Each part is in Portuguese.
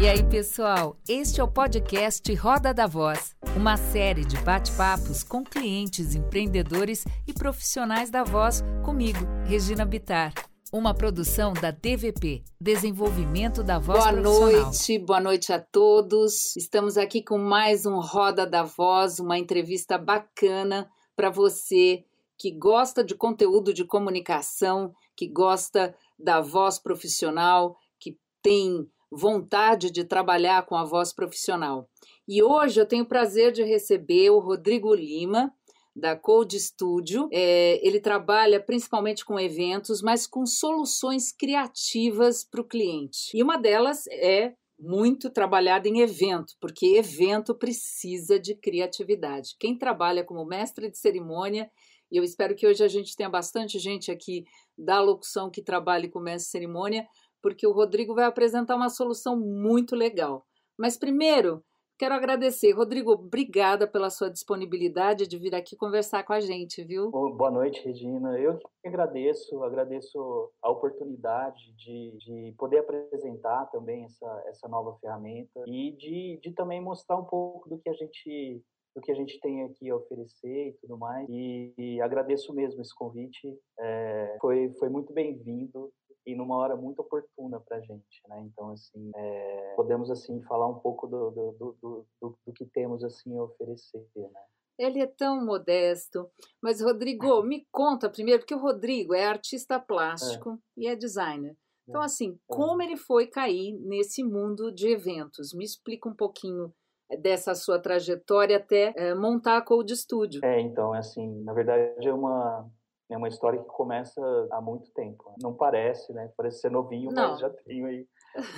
E aí, pessoal? Este é o podcast Roda da Voz, uma série de bate-papos com clientes, empreendedores e profissionais da voz, comigo, Regina Bitar. Uma produção da DVP, Desenvolvimento da Voz Boa Profissional. noite, boa noite a todos. Estamos aqui com mais um Roda da Voz, uma entrevista bacana para você que gosta de conteúdo de comunicação, que gosta da voz profissional, que tem vontade de trabalhar com a voz profissional. E hoje eu tenho o prazer de receber o Rodrigo Lima, da Code Studio. É, ele trabalha principalmente com eventos, mas com soluções criativas para o cliente. E uma delas é muito trabalhada em evento, porque evento precisa de criatividade. Quem trabalha como mestre de cerimônia, e eu espero que hoje a gente tenha bastante gente aqui da locução que trabalhe com mestre de cerimônia, porque o Rodrigo vai apresentar uma solução muito legal. Mas primeiro, quero agradecer. Rodrigo, obrigada pela sua disponibilidade de vir aqui conversar com a gente, viu? Boa noite, Regina. Eu que agradeço, agradeço a oportunidade de, de poder apresentar também essa, essa nova ferramenta e de, de também mostrar um pouco do que a gente do que a gente tem aqui a oferecer e tudo mais. E, e agradeço mesmo esse convite. É, foi, foi muito bem-vindo e numa hora muito oportuna para a gente, né? Então, assim, é, podemos, assim, falar um pouco do, do, do, do, do que temos, assim, a oferecer, né? Ele é tão modesto. Mas, Rodrigo, me conta primeiro, porque o Rodrigo é artista plástico é. e é designer. Então, assim, como ele foi cair nesse mundo de eventos? Me explica um pouquinho dessa sua trajetória até é, montar a Code Studio. É, então, assim, na verdade é uma, é uma história que começa há muito tempo. Né? Não parece, né? Parece ser novinho, Não. mas já tenho aí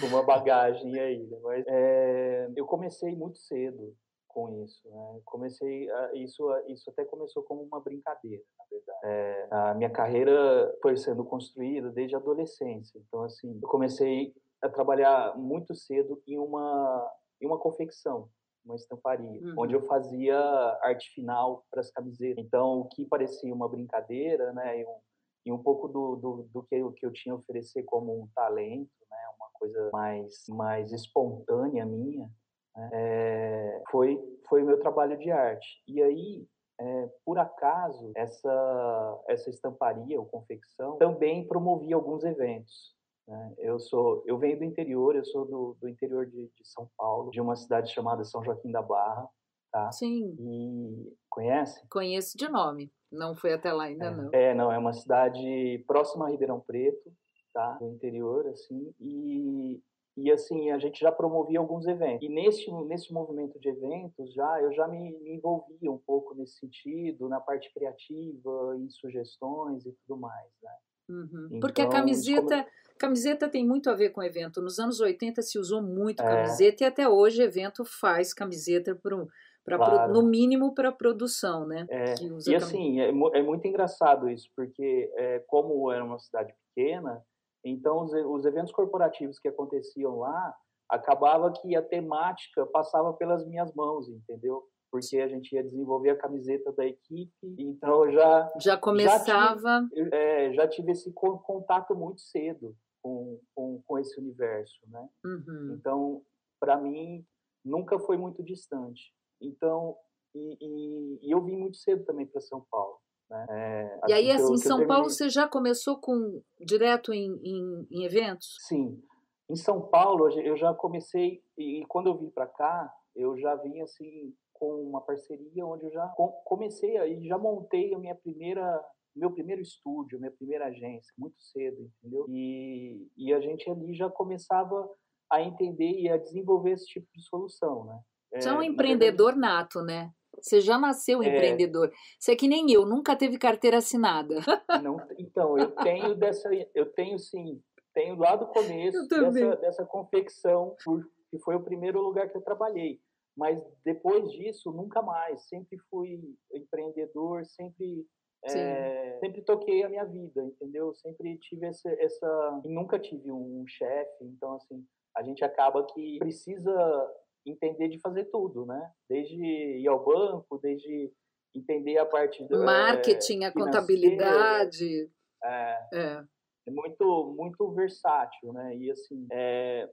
uma bagagem aí. Né? Mas é, eu comecei muito cedo com isso. Né? Comecei a, isso, isso até começou como uma brincadeira, na verdade. É, a minha carreira foi sendo construída desde a adolescência. Então, assim, eu comecei a trabalhar muito cedo em uma em uma confecção uma estamparia, uhum. onde eu fazia arte final para as camisetas. Então, o que parecia uma brincadeira, né, e um, e um pouco do, do, do que, eu, que eu tinha a oferecer como um talento, né, uma coisa mais, mais espontânea minha, né, é, foi, foi o meu trabalho de arte. E aí, é, por acaso, essa, essa estamparia ou confecção também promovia alguns eventos. Né? Eu sou, eu venho do interior, eu sou do, do interior de, de, São Paulo, de uma cidade chamada São Joaquim da Barra, tá? Sim. E conhece? Conheço de nome, não fui até lá ainda é, não. É, não, é uma cidade próxima a Ribeirão Preto, tá? Do interior, assim, e e assim a gente já promovia alguns eventos e nesse nesse movimento de eventos já eu já me, me envolvia um pouco nesse sentido na parte criativa em sugestões e tudo mais né Uhum. Então, Porque a camiseta, camiseta tem muito a ver com evento. Nos anos 80 se usou muito é. camiseta e até hoje evento faz camiseta para Pra, claro. no mínimo para produção, né? É, e assim, é, é, muito engraçado isso, porque é, como era uma cidade pequena, então os, os, eventos corporativos que aconteciam lá, acabava que a temática passava pelas minhas mãos, entendeu? Porque a gente ia desenvolver a camiseta da equipe, então eu já já começava já tive, é, já tive esse contato muito cedo com, com, com esse universo, né? Uhum. Então, para mim nunca foi muito distante. Então, e, e, e eu vim muito cedo também para São Paulo. Né? É, e aí, assim, em São terminei... Paulo você já começou com direto em, em, em eventos? Sim, em São Paulo eu já comecei e quando eu vim para cá eu já vim assim com uma parceria onde eu já comecei e já montei a minha primeira meu primeiro estúdio, minha primeira agência, muito cedo, entendeu? E, e a gente ali já começava a entender e a desenvolver esse tipo de solução, né? Você é um empreendedor nato, né? Você já nasceu é, empreendedor. Você é que nem eu, nunca teve carteira assinada. Não, então, eu tenho dessa, eu tenho sim, tenho lá do começo dessa, dessa confecção, que foi o primeiro lugar que eu trabalhei. Mas depois disso, nunca mais. Sempre fui empreendedor, sempre é, sempre toquei a minha vida, entendeu? Sempre tive essa, essa nunca tive um chefe, então assim a gente acaba que precisa entender de fazer tudo, né? Desde ir ao banco, desde entender a parte do marketing, é, a contabilidade, é, é. é, muito muito versátil, né? E assim, é,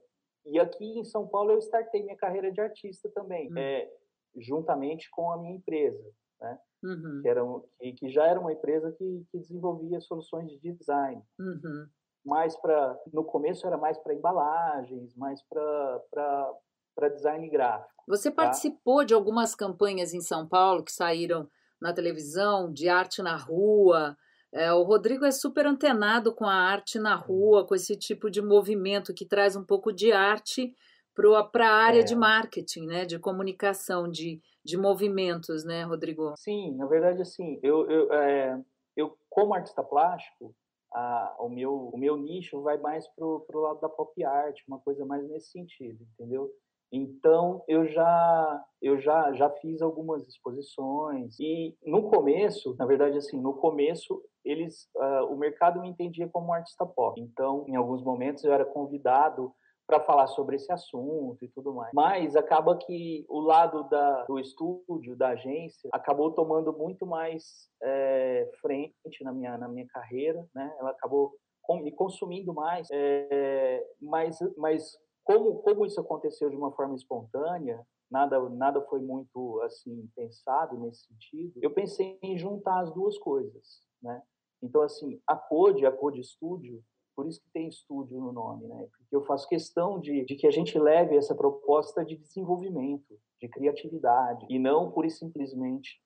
E aqui em São Paulo eu startei minha carreira de artista também, hum. é, juntamente com a minha empresa, né? Uhum. Que, era que, que, já era uma empresa que, que desenvolvia soluções de design. Uhum. Mais para no começo era mais para embalagens, mais para para design gráfico. Você tá? participou de algumas campanhas em São Paulo que saíram na televisão, de arte na rua. É, o Rodrigo é super antenado com a arte na rua, com esse tipo de movimento que traz um pouco de arte para a área é. de marketing, né, de comunicação, de, de movimentos, né, Rodrigo? Sim, na verdade, assim, eu, eu, é, eu como artista plástico, a, o, meu, o meu nicho vai mais pro, pro lado da pop art, uma coisa mais nesse sentido, entendeu? Então eu já eu já já fiz algumas exposições e no começo, na verdade assim, no começo eles uh, o mercado me entendia como um artista pop. Então, em alguns momentos eu era convidado para falar sobre esse assunto e tudo mais. Mas acaba que o lado da, do estúdio, da agência, acabou tomando muito mais é, frente na minha, na minha carreira, né? Ela acabou me consumindo mais, é, mas, mas como, como isso aconteceu de uma forma espontânea, nada, nada foi muito assim pensado nesse sentido, eu pensei em juntar as duas coisas, né? Então, assim, a Code, a Code Studio, por isso que tem estúdio no nome, né? Porque eu faço questão de, de que a gente leve essa proposta de desenvolvimento, de criatividade, e não e simplesmente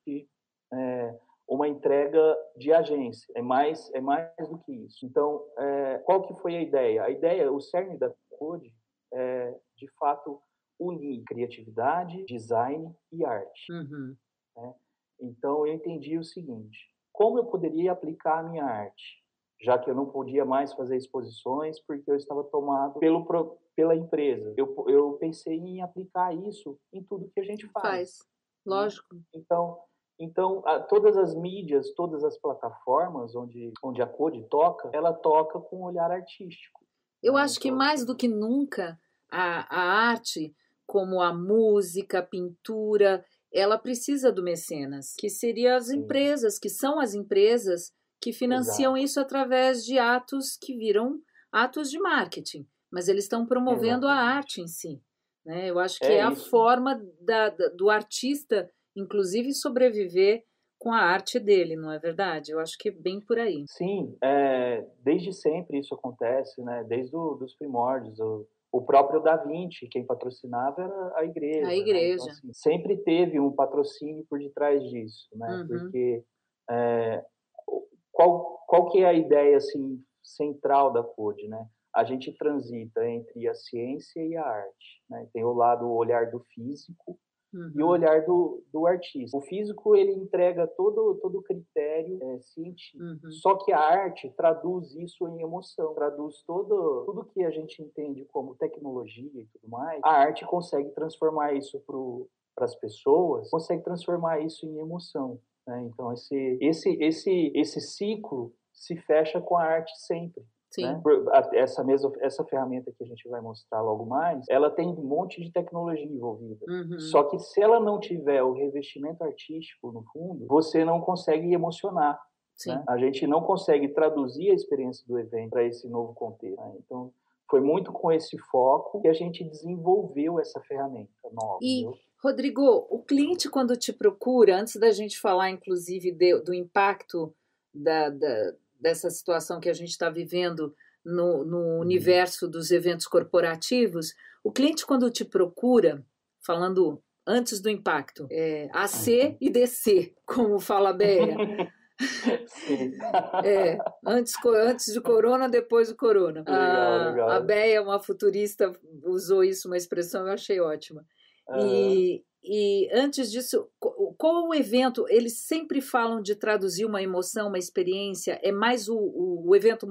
é, uma entrega de agência. É mais, é mais do que isso. Então, é, qual que foi a ideia? A ideia, o cerne da Code é, de fato, unir criatividade, design e arte. Uhum. Né? Então, eu entendi o seguinte: como eu poderia aplicar a minha arte? Já que eu não podia mais fazer exposições porque eu estava tomado pelo, pela empresa. Eu, eu pensei em aplicar isso em tudo que a gente faz. Faz, lógico. Então, então, todas as mídias, todas as plataformas onde, onde a Code toca, ela toca com um olhar artístico. Eu né? acho que então, mais do que nunca, a, a arte, como a música, a pintura, ela precisa do mecenas, que seriam as empresas, que são as empresas que financiam Exato. isso através de atos que viram atos de marketing, mas eles estão promovendo Exatamente. a arte em si. Né? Eu acho que é, é a forma da, da, do artista, inclusive, sobreviver com a arte dele, não é verdade? Eu acho que é bem por aí. Sim, é, desde sempre isso acontece, né? Desde os primórdios. O próprio Da Vinci, quem patrocinava era a igreja. A né? igreja. Né? Então, assim, sempre teve um patrocínio por detrás disso, né? Uhum. Porque é, qual, qual que é a ideia assim central da Code, né? A gente transita entre a ciência e a arte, né? Tem o lado o olhar do físico uhum. e o olhar do, do artista. O físico ele entrega todo todo o critério é, científico, uhum. só que a arte traduz isso em emoção, traduz todo tudo que a gente entende como tecnologia e tudo mais. A arte consegue transformar isso para as pessoas, consegue transformar isso em emoção. Né? Então esse esse esse esse ciclo se fecha com a arte sempre. Né? Essa mesma essa ferramenta que a gente vai mostrar logo mais, ela tem um monte de tecnologia envolvida. Uhum. Só que se ela não tiver o revestimento artístico no fundo, você não consegue emocionar. Né? A gente não consegue traduzir a experiência do evento para esse novo contexto. Né? Então, foi muito com esse foco que a gente desenvolveu essa ferramenta nova. E? Rodrigo, o cliente, quando te procura, antes da gente falar, inclusive, de, do impacto da, da dessa situação que a gente está vivendo no, no uhum. universo dos eventos corporativos, o cliente, quando te procura, falando antes do impacto, é AC uhum. e DC, como fala a Beia. é, antes, antes de corona, depois do corona. Legal, a, legal. a Beia, uma futurista, usou isso, uma expressão eu achei ótima. Uhum. E, e antes disso, qual o evento? Eles sempre falam de traduzir uma emoção, uma experiência. É mais o, o, o evento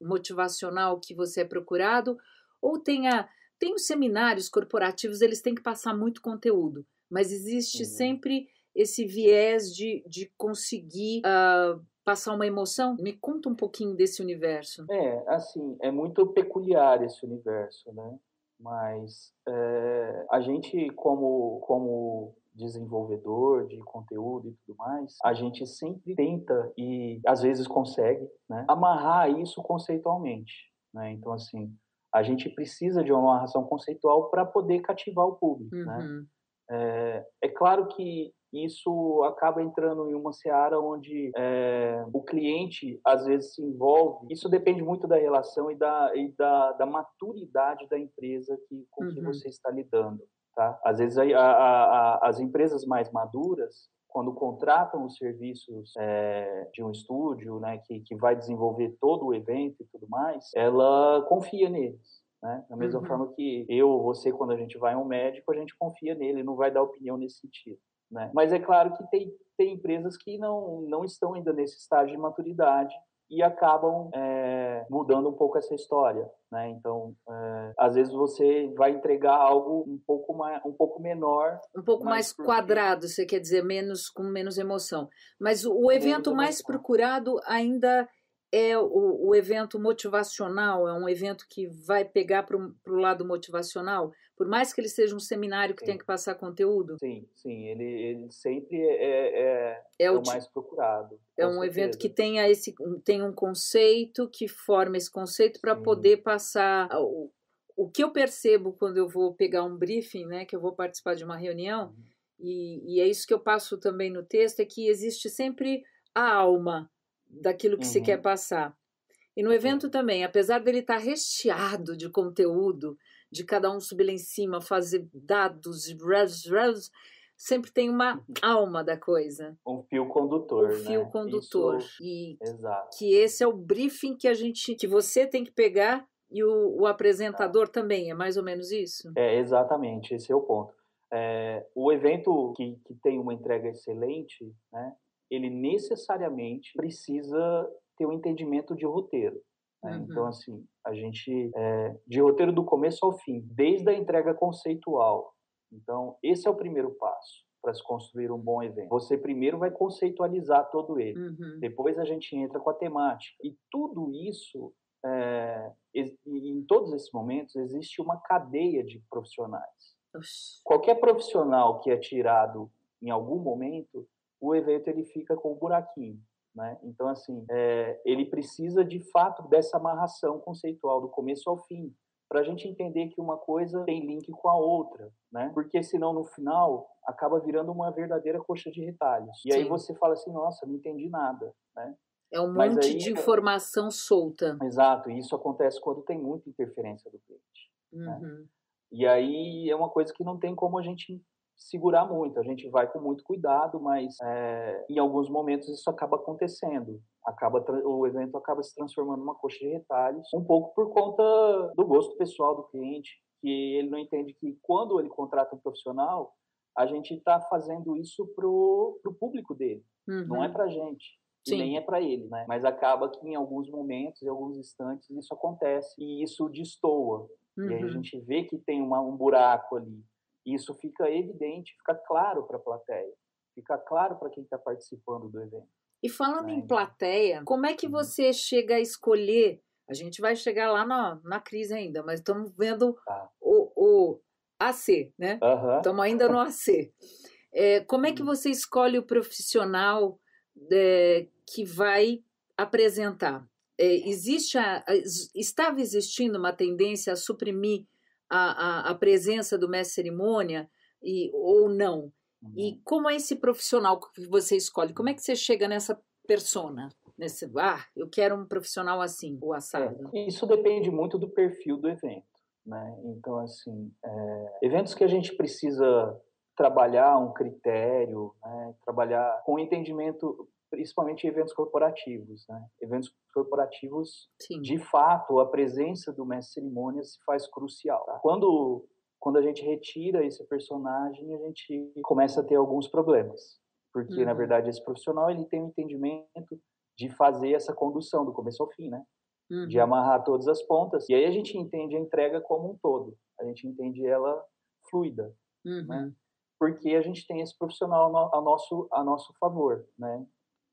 motivacional que você é procurado? Ou tem, a, tem os seminários corporativos, eles têm que passar muito conteúdo, mas existe uhum. sempre esse viés de, de conseguir uh, passar uma emoção? Me conta um pouquinho desse universo. É, assim, é muito peculiar esse universo, né? Mas é, a gente, como, como desenvolvedor de conteúdo e tudo mais, a gente sempre tenta e às vezes consegue né, amarrar isso conceitualmente. Né? Então, assim, a gente precisa de uma amarração conceitual para poder cativar o público, né? Uhum. né? É, é, claro que isso acaba entrando em uma seara onde é, o cliente às vezes se envolve. Isso depende muito da relação e da, e da, da maturidade da empresa que, com uhum. que você está lidando. Tá? Às vezes a, a, a, as empresas mais maduras quando contratam os serviços é, de um estúdio, né, que, que vai desenvolver todo o evento e tudo mais, ela confia neles. Né? Da mesma uhum. forma que eu ou você, quando a gente vai a um médico, a gente confia nele, não vai dar opinião nesse sentido. Né? Mas é claro que tem, tem empresas que não, não estão ainda nesse estágio de maturidade e acabam é, mudando um pouco essa história, né? Então, é, às vezes você vai entregar algo um pouco mais, um pouco menor, um pouco mais porque... quadrado, você quer dizer menos com menos emoção. Mas o, o evento mais procurado ainda é o, o, evento motivacional, é um evento que vai pegar para o lado motivacional, por mais que ele seja um seminário que sim. tem que passar conteúdo? Sim, sim, ele, ele sempre é, é, é, é o, é o mais procurado. É um certeza. evento que tenha esse, tem um conceito, que forma esse conceito para poder passar. O, o que eu percebo quando eu vou pegar um briefing, né, que eu vou participar de uma reunião, uhum. e, e é isso que eu passo também no texto, é que existe sempre a alma daquilo que uhum. se quer passar. E no evento também, apesar dele estar recheado de conteúdo, de cada um subir lá em cima, fazer dados, sempre tem uma uhum. alma da coisa. Um fio condutor, um fio né? condutor. Isso... E Exato. que esse é o briefing que a gente, que você tem que pegar e o, o apresentador tá. também, é mais ou menos isso? É, exatamente, esse é o ponto. É, o evento que, que tem uma entrega excelente, né, ele necessariamente precisa ter um entendimento de roteiro. Né? Uhum. Então, assim, a gente, é, de roteiro do começo ao fim, desde a entrega conceitual. Então, esse é o primeiro passo para se construir um bom evento. Você primeiro vai conceitualizar todo ele, uhum. depois a gente entra com a temática. E tudo isso, é, em todos esses momentos, existe uma cadeia de profissionais. Oxi. Qualquer profissional que é tirado em algum momento, o evento ele fica com um buraquinho. Né? Então, assim, é, ele precisa de fato dessa amarração conceitual do começo ao fim, para a gente entender que uma coisa tem link com a outra, né? Porque senão no final acaba virando uma verdadeira coxa de retalhos. E Sim. aí você fala assim, nossa, não entendi nada, né? É um Mas monte aí, de informação solta. Exato, e isso acontece quando tem muita interferência do cliente. Né? Uhum. Né? E aí é uma coisa que não tem como a gente segurar muito. A gente vai com muito cuidado, mas é, em alguns momentos isso acaba acontecendo. Acaba o evento acaba se transformando numa coxa de retalhos, um pouco por conta do gosto pessoal do cliente, que ele não entende que quando ele contrata um profissional, a gente está fazendo isso pro, pro público dele, uhum. não é uhum. para gente. Sim. Nem é para ele, né? Mas acaba que em alguns momentos, em alguns instantes, isso acontece e isso destoa. Uhum. E aí a uhum. gente vê que tem uma, um buraco ali. Isso fica evidente, fica claro para a plateia, fica claro para quem está participando do evento. E falando né? em plateia, como é que uhum. você chega a escolher? A gente vai chegar lá na, na crise ainda, mas estamos vendo tá. o, o AC, né? Estamos uhum. ainda no AC. É, como é que uhum. você escolhe o profissional é, que vai apresentar? É, existe a, estava existindo uma tendência a suprimir a, a, a presença do mestre cerimônia e, ou não? Uhum. E como é esse profissional que você escolhe? Como é que você chega nessa persona? Nesse, ah, eu quero um profissional assim, o assado. É, isso depende muito do perfil do evento. Né? Então, assim, é, eventos que a gente precisa trabalhar um critério, né? trabalhar com entendimento principalmente eventos corporativos. Né? Eventos corporativos, Sim. de fato, a presença do mestre cerimônia se faz crucial. Tá? Quando, quando a gente retira esse personagem, a gente começa a ter alguns problemas. Porque, uhum. na verdade, esse profissional ele tem um entendimento de fazer essa condução do começo ao fim, né? Uhum. De amarrar todas as pontas. E aí a gente entende a entrega como um todo. A gente entende ela fluida, né? uhum. né? Porque a gente tem esse profissional a nosso, a nosso favor, né?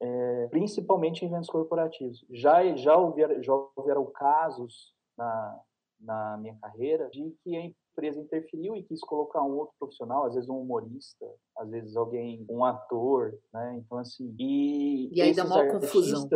É, principalmente em eventos corporativos. Já, já, houver, já houveram casos na, na minha carreira de que a empresa interferiu e quis colocar um outro profissional, às vezes um humorista, às vezes alguém, um ator, né? Então, assim... E, e aí dá maior confusão.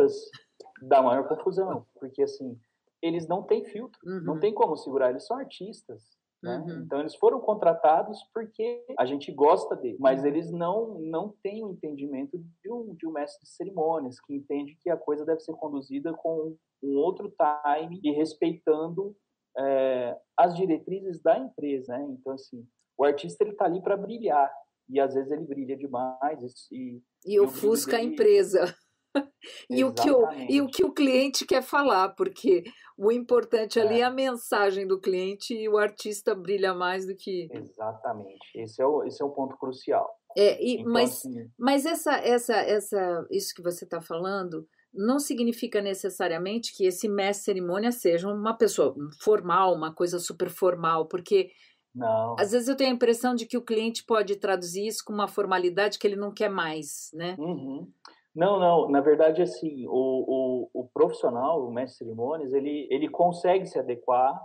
Dá maior confusão, porque, assim, eles não têm filtro, uhum. não tem como segurar, eles são artistas. Né? Uhum. Então eles foram contratados porque a gente gosta dele, mas uhum. eles não não têm o entendimento de um, de um mestre de cerimônias que entende que a coisa deve ser conduzida com um outro time e respeitando é, as diretrizes da empresa, né? Então assim, o artista ele está ali para brilhar e às vezes ele brilha demais e, e, e ofusca a empresa. e, o que o, e o que o cliente quer falar, porque o importante ali é. é a mensagem do cliente e o artista brilha mais do que. Exatamente. Esse é o, esse é o ponto crucial. É, e, então, mas assim... mas essa, essa, essa, isso que você está falando não significa necessariamente que esse mestre cerimônia seja uma pessoa formal, uma coisa super formal, porque não. Às vezes eu tenho a impressão de que o cliente pode traduzir isso com uma formalidade que ele não quer mais, né? Uhum. Não, não. Na verdade, assim, o, o, o profissional, o mestre de cerimônias, ele, ele consegue se adequar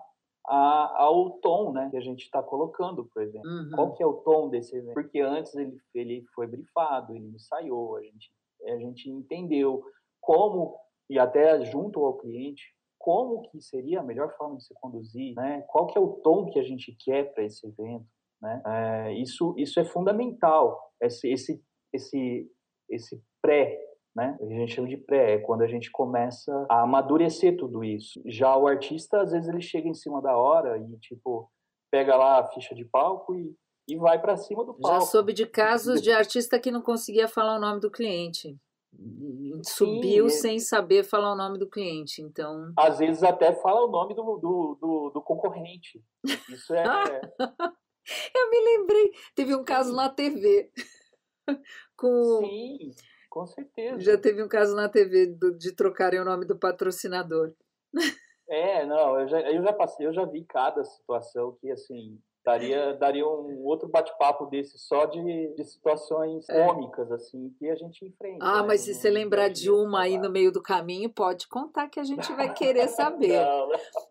a, ao tom né, que a gente está colocando, por exemplo. Uhum. Qual que é o tom desse evento? Porque antes ele, ele foi brifado, ele ensaiou, a gente, a gente entendeu como, e até junto ao cliente, como que seria a melhor forma de se conduzir, né? qual que é o tom que a gente quer para esse evento. Né? É, isso, isso é fundamental, esse, esse, esse, esse pré, né? A gente chama de pré, é quando a gente começa a amadurecer tudo isso. Já o artista, às vezes, ele chega em cima da hora e, tipo, pega lá a ficha de palco e, e vai para cima do palco. Já soube de casos de artista que não conseguia falar o nome do cliente. Subiu Sim, sem saber falar o nome do cliente, então... Às vezes até fala o nome do, do, do, do concorrente. Isso é... Eu me lembrei, teve um caso na TV com... Sim com certeza. Já teve um caso na TV do, de trocarem o nome do patrocinador. É, não, eu já, eu já passei, eu já vi cada situação que, assim, daria, daria um outro bate-papo desse só de, de situações é. cômicas, assim, que a gente enfrenta. Ah, né? mas se você lembrar de uma aí no meio do caminho, pode contar que a gente vai querer saber.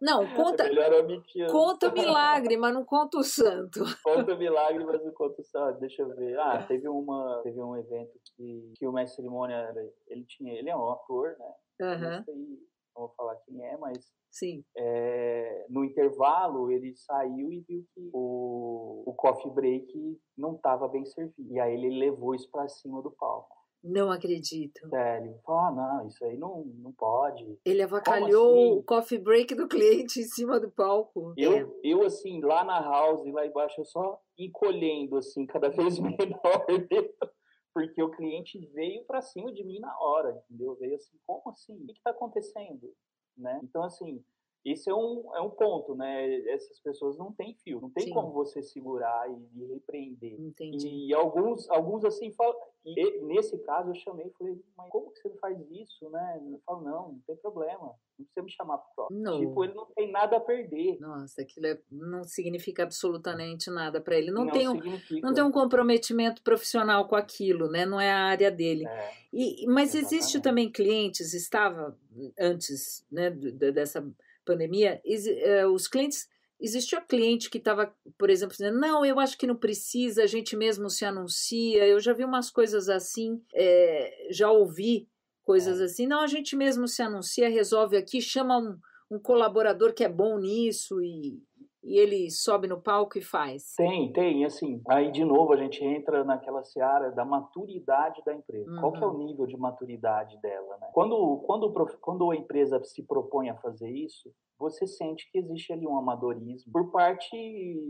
não, não, é conta. É conta o milagre, mas não conta o santo. Conta o milagre, mas não conta o santo. Deixa eu ver. Ah, teve uma, teve um evento que, que o mestre cerimônia, ele tinha, ele é um ator, né? Uhum. Não vou falar quem é, mas Sim. É, no intervalo, ele saiu e viu que o, o coffee break não estava bem servido. E aí ele levou isso para cima do palco. Não acredito. Sério. Falou, ah, não, isso aí não, não pode. Ele avacalhou assim? o coffee break do cliente em cima do palco. Eu, é. eu, assim, lá na house, lá embaixo, eu só encolhendo, assim, cada vez menor dentro. Porque o cliente veio para cima de mim na hora, entendeu? Veio assim, como assim? O que está acontecendo? né? Então, assim, esse é um, é um ponto, né? Essas pessoas não têm fio, não tem Sim. como você segurar e, e repreender. Entendi. E alguns, alguns assim, falam, e nesse caso eu chamei e falei, mas como que você faz isso, né? Eu falo, não, não tem problema, não precisa me chamar pro próximo. Não. Tipo, ele não tem nada a perder. Nossa, aquilo é, não significa absolutamente nada para ele. Não, não, tem um, não tem um comprometimento profissional com aquilo, né? Não é a área dele. É, e, mas existe existe também clientes, estava antes né, dessa pandemia, eh, os clientes Existia cliente que estava, por exemplo, dizendo: não, eu acho que não precisa, a gente mesmo se anuncia. Eu já vi umas coisas assim, é, já ouvi coisas é. assim. Não, a gente mesmo se anuncia, resolve aqui, chama um, um colaborador que é bom nisso e, e ele sobe no palco e faz? Tem, tem, assim, aí de novo a gente entra naquela seara da maturidade da empresa. Uhum. Qual que é o uhum. nível de maturidade dela, né? Quando, quando, quando a empresa se propõe a fazer isso, você sente que existe ali um amadorismo por parte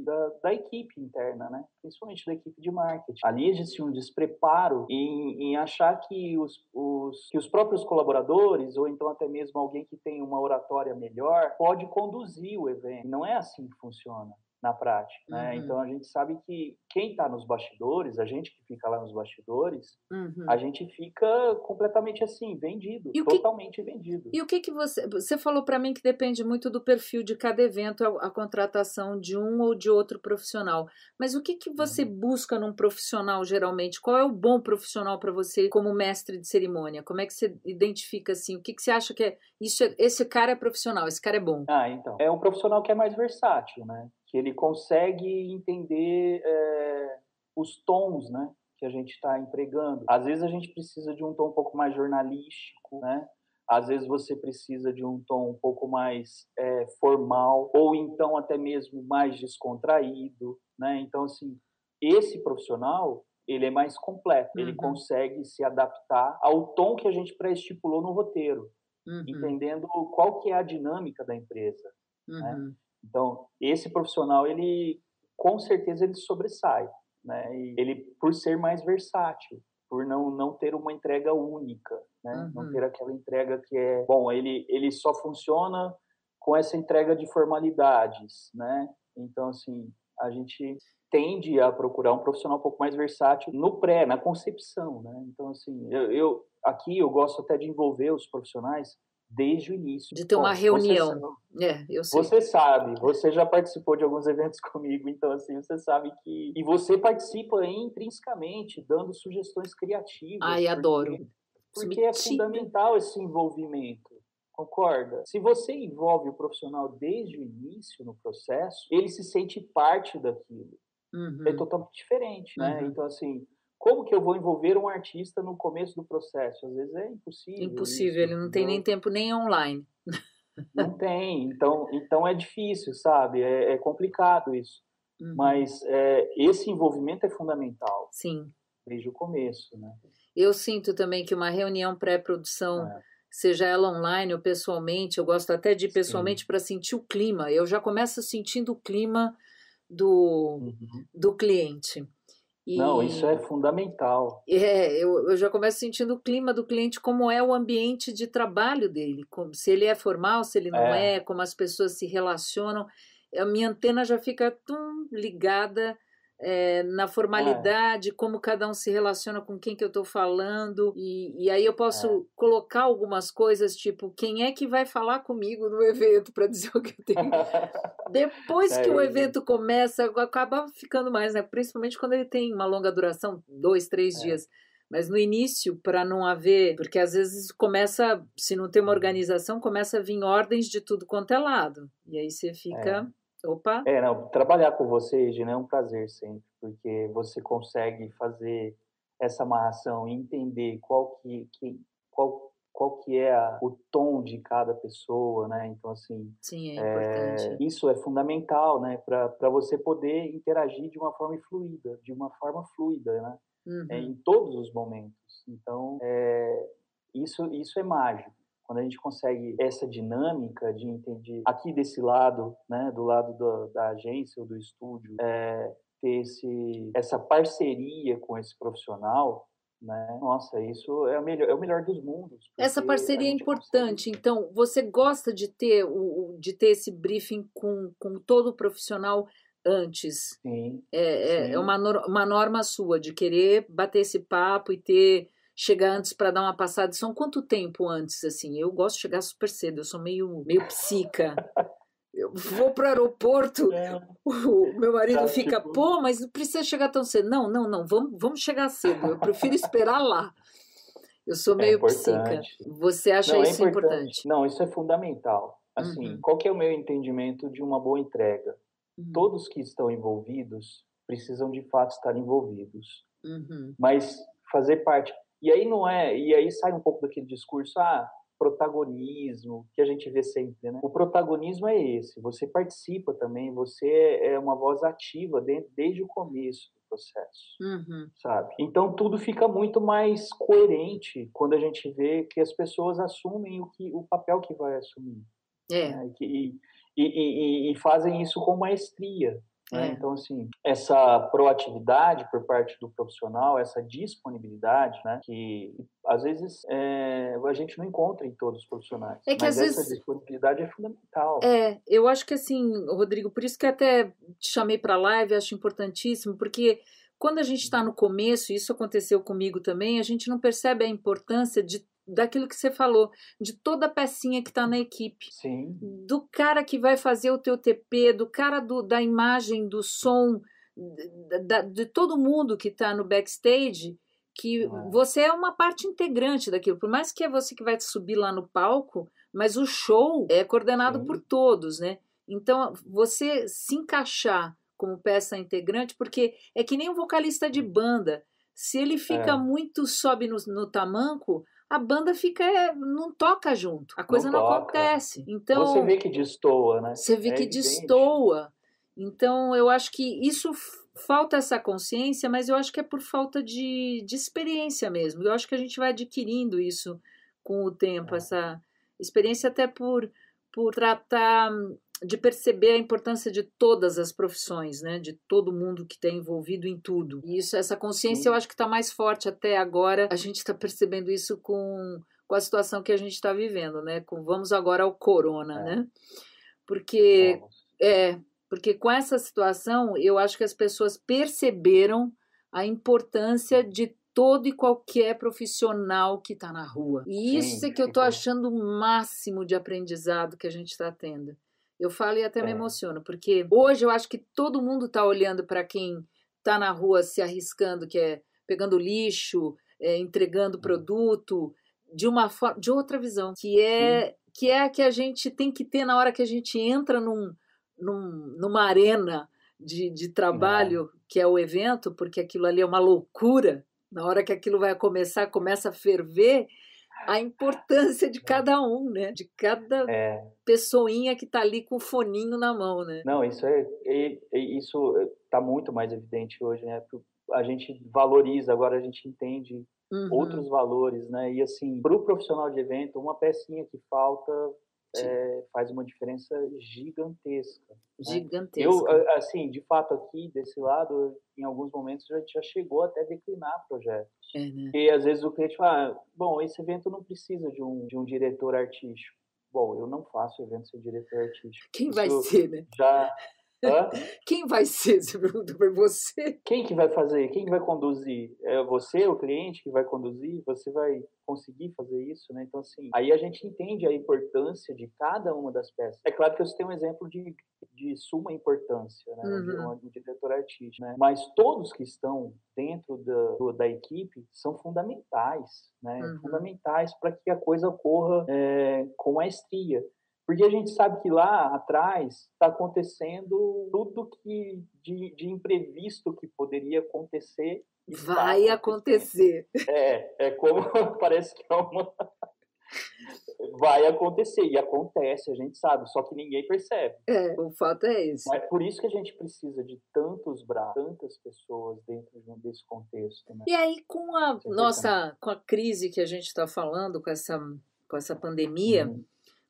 da, da equipe interna, né? Principalmente da equipe de marketing. Ali existe um despreparo em, em achar que os, os, que os próprios colaboradores, ou então até mesmo alguém que tem uma oratória melhor, pode conduzir o evento. Não é assim que funciona na prática, né? Uhum. Então a gente sabe que quem está nos bastidores, a gente que fica lá nos bastidores, uhum. a gente fica completamente assim vendido, totalmente que, vendido. E o que que você você falou para mim que depende muito do perfil de cada evento a, a, contratação de um ou de outro profissional. Mas o que que você uhum. busca num profissional geralmente? Qual é o bom profissional para você como mestre de cerimônia? Como é que você identifica assim? O que que você acha que é isso? É, esse cara é profissional, esse cara é bom? Ah, então é um profissional que é mais versátil, né? Que ele consegue entender é, os tons, né, que a gente está empregando. Às vezes a gente precisa de um tom um pouco mais jornalístico, né? às vezes você precisa de um tom um pouco mais é, formal, ou então até mesmo mais descontraído, né? Então, assim, esse profissional, ele é mais completo, uhum. ele consegue se adaptar ao tom que a gente pré-estipulou no roteiro, uhum. entendendo qual que é a dinâmica da empresa, né? uhum. né? Então, esse profissional, ele, com certeza, ele sobressai, né? E ele, por ser mais versátil, por não, não ter uma entrega única, né? Uhum. Não ter aquela entrega que é, bom, ele, ele só funciona com essa entrega de formalidades, né? Então, assim, a gente tende a procurar um profissional um pouco mais versátil no pré, na concepção, né? Então, assim, eu, eu aqui eu gosto até de envolver os profissionais desde o início. De ter uma Bom, reunião. Você, é, eu sei. Você sabe, você já participou de alguns eventos comigo, então assim, você sabe que e você participa intrinsecamente, dando sugestões criativas. Ai, porque, adoro. Porque é fundamental esse envolvimento. Concorda? Se você envolve o profissional desde o início no processo, ele se sente parte daquilo. Uhum. É totalmente diferente, né? Uhum. Então, assim, como que eu vou envolver um artista no começo do processo? Às vezes é impossível. Impossível, isso, ele não tem nem tempo nem online. Não tem, então, então é difícil, sabe? É, é complicado isso. Uhum. Mas é, esse envolvimento é fundamental. Sim. Desde o começo, né? Eu sinto também que uma reunião pré-produção, é. seja ela online ou pessoalmente, eu gosto até de ir pessoalmente para sentir o clima. Eu já começo sentindo o clima do, uhum. do cliente. E, Não, isso é fundamental. É, eu, eu já começo sentindo o clima do cliente, como é o ambiente de trabalho dele, como, se ele é formal, se ele não é, é como as pessoas se relacionam. A minha antena já fica tão ligada é, na formalidade, é. como cada um se relaciona com quem que eu estou falando. E, e aí eu posso é. colocar algumas coisas, tipo, quem é que vai falar comigo no evento para dizer o que eu tenho. Depois que o é evento começa, acaba ficando mais, né? Principalmente quando ele tem uma longa duração, dois, três é. dias. Mas no início, para não haver, porque às vezes começa, se não tem uma uhum. organização, começa a vir ordens de tudo quanto é lado. E aí você fica é. Opa! É, não, trabalhar com você, Regina, é um prazer sempre, porque você consegue fazer essa amarração e entender qual que, que qual, qual que é a, o tom de cada pessoa, né? Então, assim... Sim, é, é importante. Isso é fundamental, né? Para você poder interagir de uma forma fluida, de uma forma fluida, né? Uhum. É, em todos os momentos. Então, é, isso, isso é mágico quando a gente consegue essa dinâmica de entender aqui desse lado, né, do lado do, da agência ou do estúdio, é, ter esse, essa parceria com esse profissional, né? Nossa, isso é o melhor, é o melhor dos mundos. Essa parceria é importante. Consegue... Então, você gosta de ter o, de ter esse briefing com, com todo o profissional antes? Sim. É, é, sim. é uma, uma norma sua de querer bater esse papo e ter chegar antes para dar uma passada. São quanto tempo antes, assim? Eu gosto de chegar super cedo, eu sou meio, meio psica. Eu vou para o aeroporto, é. o meu marido tá, fica, tipo... pô, mas não precisa chegar tão cedo. Não, não, não, vamos, vamos chegar cedo. Eu prefiro esperar lá. Eu sou é meio é psica. Você acha não, é isso é importante. importante. Não, isso é fundamental. Assim, uhum. qual que é o meu entendimento de uma boa entrega? Uhum. Todos que estão envolvidos precisam de fato estar envolvidos. Uhum. Mas fazer parte. E aí não é, e aí sai um pouco daquele discurso, ah, protagonismo, que a gente vê sempre, né? O protagonismo é esse, você participa também, você é uma voz ativa desde, desde o começo do processo, uhum. sabe? Então tudo fica muito mais coerente quando a gente vê que as pessoas assumem o, que, o papel que vai assumir. É. Né? E, e, e, e, fazem isso com maestria. Né? É. Então, assim, essa proatividade por parte do profissional, essa disponibilidade, né, que às vezes é, a gente não encontra em todos os profissionais. É que mas essa vezes... disponibilidade é fundamental. É, eu acho que assim, Rodrigo, por isso que até te chamei para a live, acho importantíssimo, porque quando a gente está no começo, isso aconteceu comigo também, a gente não percebe a importância de daquilo que você falou, de toda a pecinha que está na equipe. Sim. Do cara que vai fazer o teu TP, do cara do, da imagem, do som, de, de todo mundo que está no backstage, que é. você é uma parte integrante daquilo. Por mais que é você que vai subir lá no palco, mas o show é coordenado Sim. por todos, né? Então, você se encaixar como peça integrante, porque é que nem um vocalista de banda. Se ele fica é. muito sobe no, no tamanco, a banda fica é, não toca junto, a coisa não, não acontece. Então você vê que destoa, né? Você vê é que evidente. destoa. Então eu acho que isso falta essa consciência, mas eu acho que é por falta de, de experiência mesmo. Eu acho que a gente vai adquirindo isso com o tempo, é. essa experiência até por por tratar de perceber a importância de todas as profissões, né, de todo mundo que está envolvido em tudo. E isso, essa consciência, Sim. eu acho que está mais forte até agora. A gente está percebendo isso com, com a situação que a gente está vivendo, né? Com, vamos agora ao corona, é. né? Porque é porque com essa situação eu acho que as pessoas perceberam a importância de todo e qualquer profissional que está na rua. E isso Sim, é que eu estou achando o máximo de aprendizado que a gente está tendo. Eu falo e até é. me emociono, porque hoje eu acho que todo mundo está olhando para quem está na rua se arriscando, que é pegando lixo, é, entregando hum. produto, de uma forma, de outra visão, que é Sim. que é a que a gente tem que ter na hora que a gente entra num, num numa arena de, de trabalho, é. que é o evento, porque aquilo ali é uma loucura. Na hora que aquilo vai começar, começa a ferver, a importância de cada um, né? De cada é. pessoinha que está ali com o foninho na mão, né? Não, isso é, é, isso está muito mais evidente hoje, né? A gente valoriza, agora a gente entende uhum. outros valores, né? E assim, para o profissional de evento, uma pecinha que falta é, faz uma diferença gigantesca. Gigantesca. Né? Eu, assim, de fato, aqui desse lado, em alguns momentos gente já chegou até a declinar projetos. É, né? E às vezes o cliente fala: bom, esse evento não precisa de um, de um diretor artístico. Bom, eu não faço evento sem diretor artístico. Quem vai ser, né? Já Hã? Quem vai ser? Você pergunta para você. Quem que vai fazer? Quem que vai conduzir? É você, o cliente, que vai conduzir? Você vai conseguir fazer isso, né? Então, assim, aí a gente entende a importância de cada uma das peças. É claro que eu tenho um exemplo de, de suma importância, né? Uhum. De um diretor artístico, né? Mas todos que estão dentro da, do, da equipe são fundamentais, né? Uhum. Fundamentais para que a coisa ocorra é, com maestria. Porque a gente sabe que lá atrás está acontecendo tudo que de, de, imprevisto que poderia acontecer. Vai acontecer. É, é como parece que é uma. Vai acontecer, e acontece, a gente sabe, só que ninguém percebe. É, o fato é esse. Mas por isso que a gente precisa de tantos braços, tantas pessoas dentro desse contexto. Né? E aí, com a nossa, com a crise que a gente está falando, com essa, com essa pandemia, uhum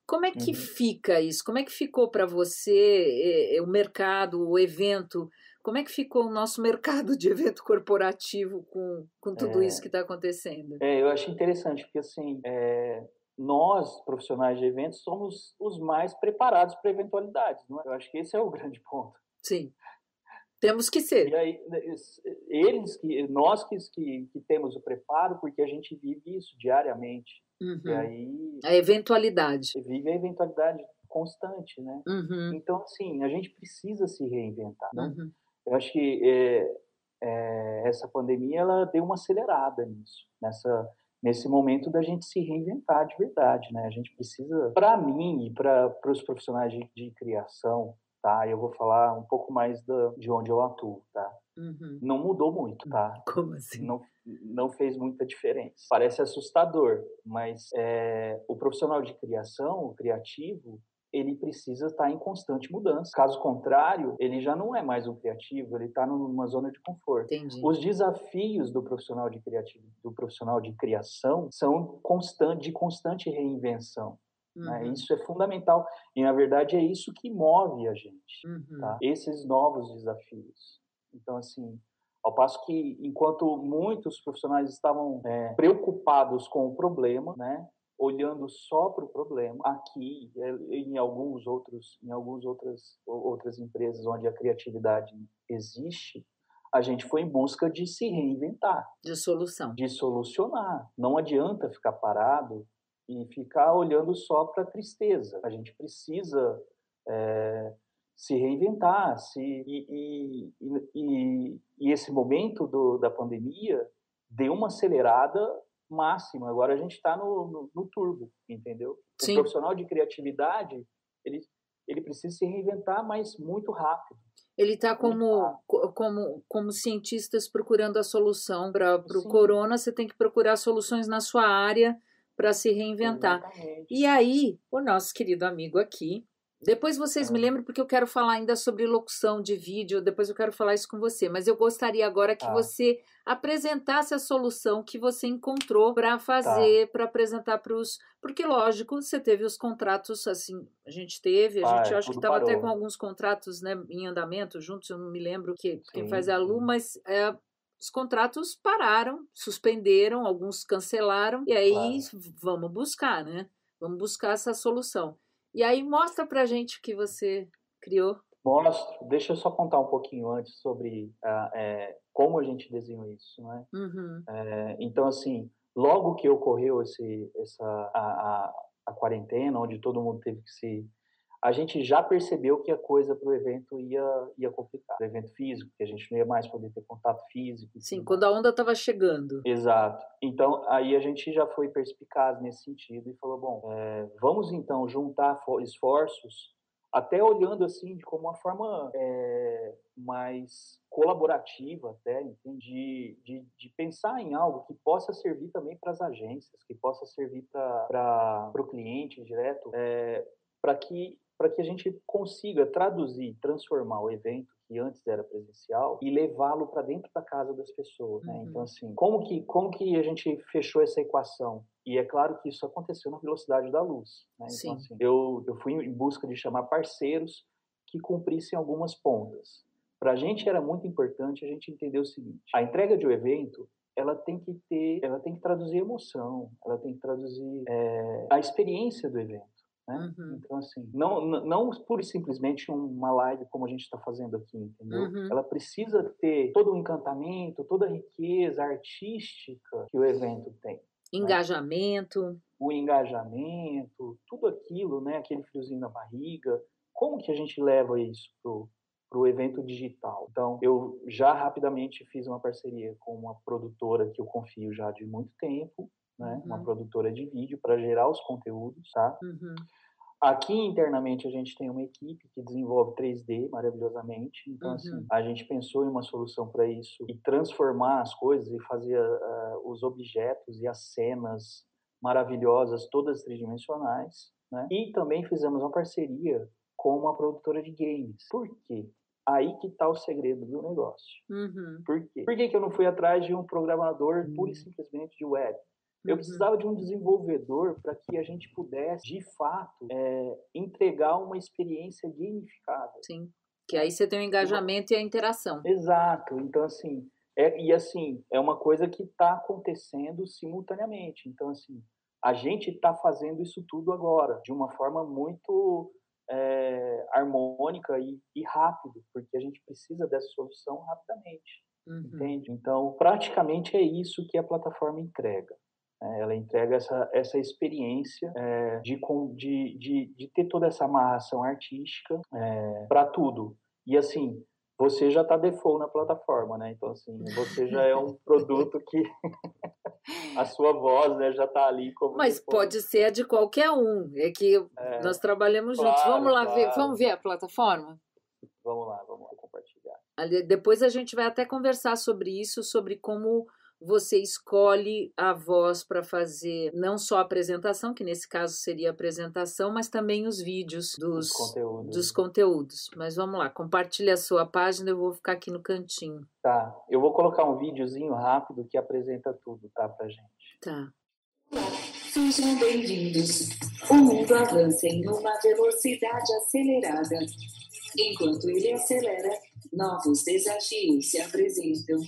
como é que uhum. fica isso? Como é que ficou para você o mercado, o evento? Como é que ficou o nosso mercado de evento corporativo com, com tudo é, isso que está acontecendo? É, eu acho interessante, porque assim, é, nós, profissionais de eventos, somos os mais preparados para eventualidades, não é? Eu acho que esse é o grande ponto. Sim. Temos que ser. E aí, eles, nós que, que, que temos o preparo, porque a gente vive isso diariamente. Uhum. E aí. A eventualidade. Vive a eventualidade constante, né? Uhum. Então, assim, a gente precisa se reinventar. Né? Uhum. Eu acho que é, é, essa pandemia ela deu uma acelerada nisso, nessa nesse momento da gente se reinventar de verdade, né? A gente precisa, para mim e para os profissionais de, de, criação, tá? Eu vou falar um pouco mais do, de onde eu atuo, tá? Uhum. Não mudou muito, tá? Como assim? Não, não fez muita diferença. Parece assustador, mas é, o profissional de criação, o criativo, ele precisa estar em constante mudança. Caso contrário, ele já não é mais um criativo, ele está numa zona de conforto. Entendi. Os desafios do profissional de criativo, do profissional de criação, são constante, de constante reinvenção. Né? Uhum. Isso é fundamental e na verdade é isso que move a gente. Uhum. Tá? Esses novos desafios. Então assim, ao passo que, enquanto muitos profissionais estavam é, preocupados com o problema, né, olhando só para o problema, aqui é, em alguns outros, em algumas outras outras empresas onde a criatividade existe, a gente foi em busca de se reinventar, de solução, de solucionar. Não adianta ficar parado e ficar olhando só para a tristeza. A gente precisa é, se reinventar, se, e, e, e, e esse momento do, da pandemia deu uma acelerada máxima. Agora a gente está no, no, no, turbo, entendeu? Sim. O profissional de criatividade, ele, ele precisa se reinventar, mas muito rápido. Ele está como, como, como cientistas procurando a solução para o corona. Você tem que procurar soluções na sua área para se reinventar. Exatamente. E aí, o nosso querido amigo aqui, depois vocês me Ah. lembram, porque eu quero falar ainda sobre locução de vídeo, depois eu quero falar isso com você, mas eu gostaria agora que Tá. você apresentasse a solução que você encontrou para Tá. fazer, para apresentar para os. Porque, lógico, você teve os contratos, assim, a gente teve, a Ah, gente é, acho que estava até com alguns contratos né, em andamento juntos, eu não me lembro que, quem faz a Lu, sim. mas. é, os contratos pararam, suspenderam, alguns cancelaram, e aí Claro. vamos buscar, né? Vamos buscar essa solução. E aí mostra pra gente o que você criou. Mostro. Deixa eu só contar um pouquinho antes sobre ah, é, como a gente desenhou isso, né? Uhum. É, então, assim, logo que ocorreu esse, essa, a, a, a quarentena, onde todo mundo teve que se... A gente já percebeu que a coisa para o evento ia, ia complicar. O evento físico, que a gente não ia mais poder ter contato físico. Sim, tudo quando a onda estava chegando. Exato. Então, aí a gente já foi perspicaz nesse sentido e falou, bom, é, vamos então juntar fo- esforços, até olhando assim de como uma forma é, mais colaborativa até? De, de, de pensar em algo que possa servir também para as agências, que possa servir para o cliente direto, é, para que para que a gente consiga traduzir, transformar o evento que antes era presencial e levá-lo para dentro da casa das pessoas, né? Uhum. Então assim, como que como que a gente fechou essa equação? E é claro que isso aconteceu na velocidade da luz, né? Sim. Então assim, eu eu fui em busca de chamar parceiros que cumprissem algumas pontas. Para a gente era muito importante a gente entender o seguinte: a entrega de um evento ela tem que ter, ela tem que traduzir emoção, ela tem que traduzir é, a experiência do evento. Né? Uhum. Então, assim, não, não, pura e simplesmente uma live como a gente está fazendo aqui, entendeu? Uhum. Ela precisa ter todo o encantamento, toda a riqueza artística que o evento tem. Engajamento. O engajamento, tudo aquilo, né? Aquele friozinho na barriga. Como que a gente leva isso pro para o evento digital. Então, eu já rapidamente fiz uma parceria com uma produtora que eu confio já de muito tempo, né? Uma Uhum. produtora de vídeo para gerar os conteúdos, tá? Uhum. Aqui internamente a gente tem uma equipe que desenvolve 3D maravilhosamente. Então, Uhum. assim, a gente pensou em uma solução para isso e transformar as coisas e fazer ah, os objetos e as cenas maravilhosas, todas tridimensionais. Né? E também fizemos uma parceria com uma produtora de games. Por quê? Aí que está o segredo do negócio. Uhum. Por quê? Por que, que eu não fui atrás de um programador pura e Uhum. simplesmente de web? Eu Uhum. precisava de um desenvolvedor para que a gente pudesse, de fato, é, entregar uma experiência gamificada. Sim. Que aí você tem o engajamento e a interação. Exato. Então, assim, é, e assim, é uma coisa que está acontecendo simultaneamente. Então, assim, a gente está fazendo isso tudo agora, de uma forma muito é, harmônica e, e rápido, porque a gente precisa dessa solução rapidamente. Uhum. Entende? Então, praticamente é isso que a plataforma entrega. Né? Ela entrega essa, essa experiência é, de, de, de, de ter toda essa amarração artística para tudo. E assim, você já está default na plataforma, né? Então, assim, você já é um produto que a sua voz né, já está ali como Mas default. pode ser a de qualquer um. É que É, nós trabalhamos claro, juntos. Vamos lá ver, claro. vamos ver a plataforma? Vamos lá, vamos lá compartilhar. Depois a gente vai até conversar sobre isso, sobre como você escolhe a voz para fazer não só a apresentação, que nesse caso seria a apresentação, mas também os vídeos dos, Os conteúdos. dos conteúdos. Mas vamos lá, compartilhe a sua página, eu vou ficar aqui no cantinho. Tá, eu vou colocar um videozinho rápido que apresenta tudo, tá, pra gente. Tá. Sejam bem-vindos. O mundo avança em uma velocidade acelerada. Enquanto ele acelera, novos desafios se apresentam.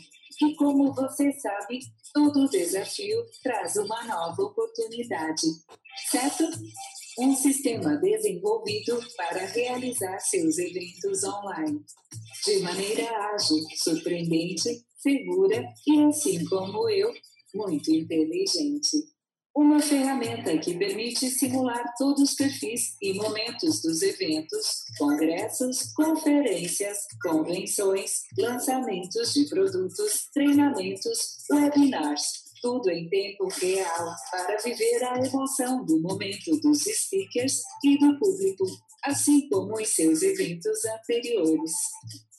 E como você sabe, todo desafio traz uma nova oportunidade. Certo? Um sistema desenvolvido para realizar seus eventos online. De maneira ágil, surpreendente, segura e, assim como eu, muito inteligente. Uma ferramenta que permite simular todos os perfis e momentos dos eventos, congressos, conferências, convenções, lançamentos de produtos, treinamentos, webinars. Tudo em tempo real para viver a emoção do momento dos speakers e do público, assim como em seus eventos anteriores.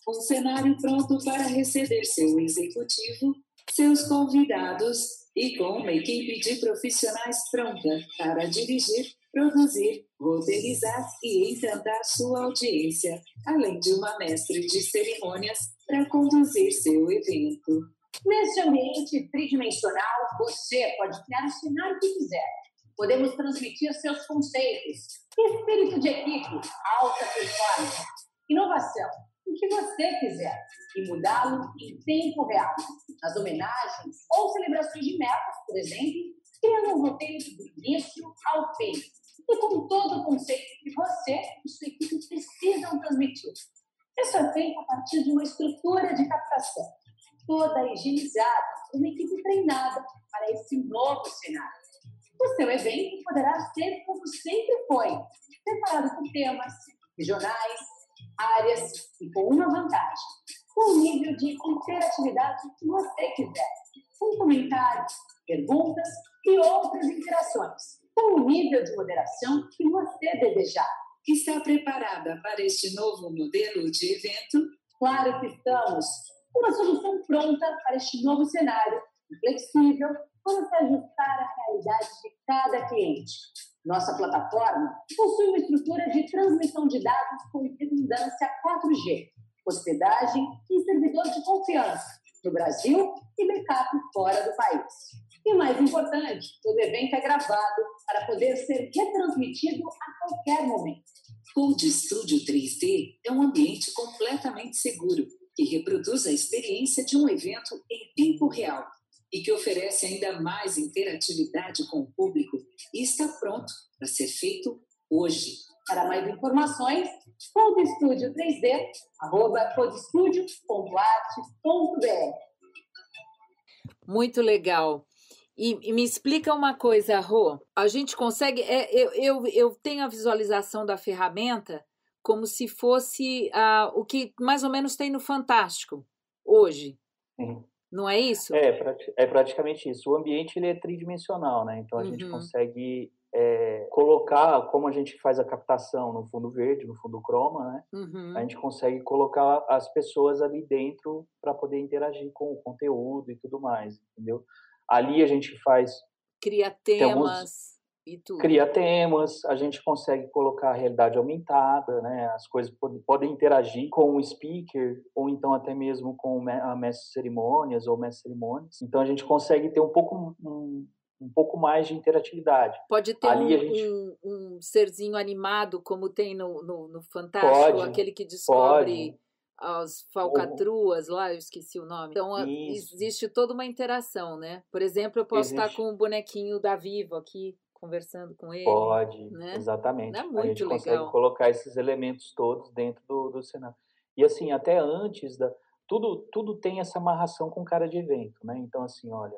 Um cenário pronto para receber seu executivo seus convidados e com uma equipe de profissionais pronta para dirigir, produzir, roteirizar e encantar sua audiência, além de uma mestre de cerimônias para conduzir seu evento. Nesse ambiente tridimensional, você pode criar o cenário que quiser. Podemos transmitir seus conceitos, espírito de equipe, alta performance, inovação, que você quiser e mudá-lo em tempo real. Nas homenagens ou celebrações de metas, por exemplo, criando um roteiro do início ao fim e com todo o conceito que você e sua equipe precisam transmitir. Isso é feito a partir de uma estrutura de captação, toda higienizada, uma equipe treinada para esse novo cenário. O seu evento poderá ser como sempre foi, separado por temas regionais, áreas e com uma vantagem, com o nível de interatividade que você quiser, com comentários, perguntas e outras interações, com o nível de moderação que você desejar. Está preparada para este novo modelo de evento? Claro que estamos! Uma solução pronta para este novo cenário, flexível, para se ajustar à realidade de cada cliente. Nossa plataforma possui uma estrutura de transmissão de dados com redundância 4G, hospedagem e servidor de confiança no Brasil e backup fora do país. E mais importante, todo evento é gravado para poder ser retransmitido a qualquer momento. Code Studio 3D é um ambiente completamente seguro que reproduz a experiência de um evento em tempo real e que oferece ainda mais interatividade com o público e está pronto para ser feito hoje. Para mais informações, Codestudio 3D, arroba codestudio.arte.br. Muito legal. E, e, me explica uma coisa, Rô. A gente consegue. É, eu, eu, eu tenho a visualização da ferramenta como se fosse uh, o que mais ou menos tem no Fantástico hoje. Sim. Não é isso? É, é praticamente isso. O ambiente ele é tridimensional, né? Então a uhum. gente consegue é, colocar, como a gente faz a captação no fundo verde, no fundo croma, né? Uhum. A gente consegue colocar as pessoas ali dentro para poder interagir com o conteúdo e tudo mais, entendeu? Ali a gente faz. Cria temas. E tudo. Cria temas, a gente consegue colocar a realidade aumentada, né? As coisas podem interagir com o speaker ou então até mesmo com a mestre cerimônias ou mestre cerimônias. Então a gente consegue ter um pouco um, um pouco mais de interatividade. Pode ter um, gente... um, um, serzinho animado como tem no, no, no Fantástico, pode, aquele que descobre pode as falcatruas lá, eu esqueci o nome. Então, Isso. existe toda uma interação, né? Por exemplo, eu posso existe. estar com o bonequinho da Vivo aqui, conversando com ele. Pode, né? exatamente. É muito a gente legal. consegue colocar esses elementos todos dentro do, do cenário. E assim, até antes da... Tudo, tudo tem essa amarração com cara de evento, né? Então, assim, olha,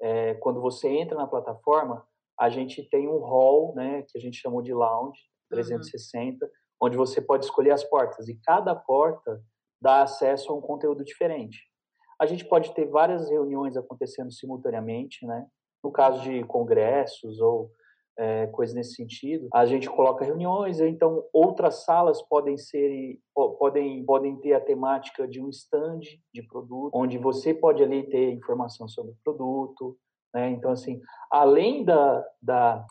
é, quando você entra na plataforma, a gente tem um hall, né, que a gente chamou de lounge 360, uhum. onde você pode escolher as portas. E cada porta dá acesso a um conteúdo diferente. A gente pode ter várias reuniões acontecendo simultaneamente, né? No caso de congressos ou é, coisas nesse sentido, a gente coloca reuniões, então outras salas podem ser, podem, podem ter a temática de um stand de produto, onde você pode ali ter informação sobre o produto, né? Então, assim, além da, da,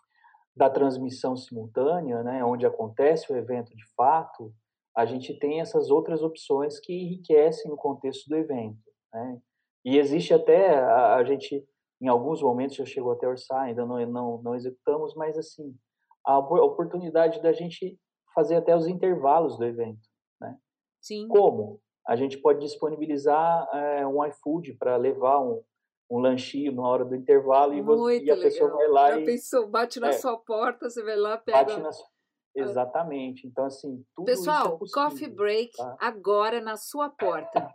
da transmissão simultânea, né, onde acontece o evento de fato, a gente tem essas outras opções que enriquecem o contexto do evento. Né? E existe até, a, a, gente, em alguns momentos, já chegou até orçar, ainda não, não, não executamos, mas assim, a oportunidade da gente fazer até os intervalos do evento. Né? Sim. Como? A gente pode disponibilizar é, um iFood para levar um, um lanchinho na hora do intervalo e, você, e a legal. pessoa vai lá Já e... Pensou, bate na é, sua porta, você vai lá, pega... Bate na sua Exatamente. Então, assim, tudo Pessoal, isso é possível, coffee break tá? agora na sua porta,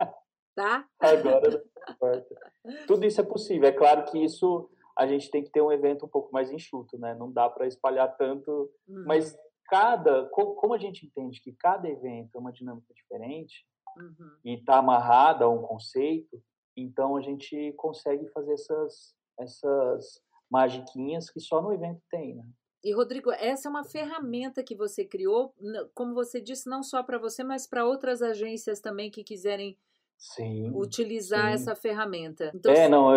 tá? agora na sua porta. Tudo isso é possível. É claro que isso a gente tem que ter um evento um pouco mais enxuto, né? Não dá para espalhar tanto, uhum. mas cada, como a gente entende que cada evento é uma dinâmica diferente uhum. e está amarrada a um conceito, então a gente consegue fazer essas essas magiquinhas que só no evento tem, né? E, Rodrigo, essa é uma ferramenta que você criou, como você disse, não só para você, mas para outras agências também que quiserem Sim, utilizar sim. essa ferramenta. Então, é, não,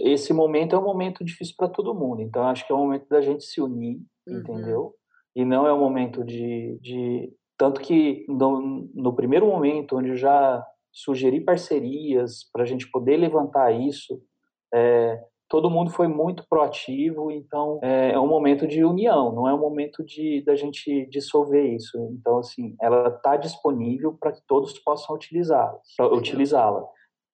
esse momento é um momento difícil para todo mundo. Então, acho que é o momento da gente se unir, uhum. entendeu? E não é o momento de, de tanto que no, no primeiro momento, onde eu já sugeri parcerias para a gente poder levantar isso, é, todo mundo foi muito proativo, então é, é, um momento de união, não é um momento de da gente dissolver isso. Então, assim, ela está disponível para que todos possam utilizá-la, utilizá-la.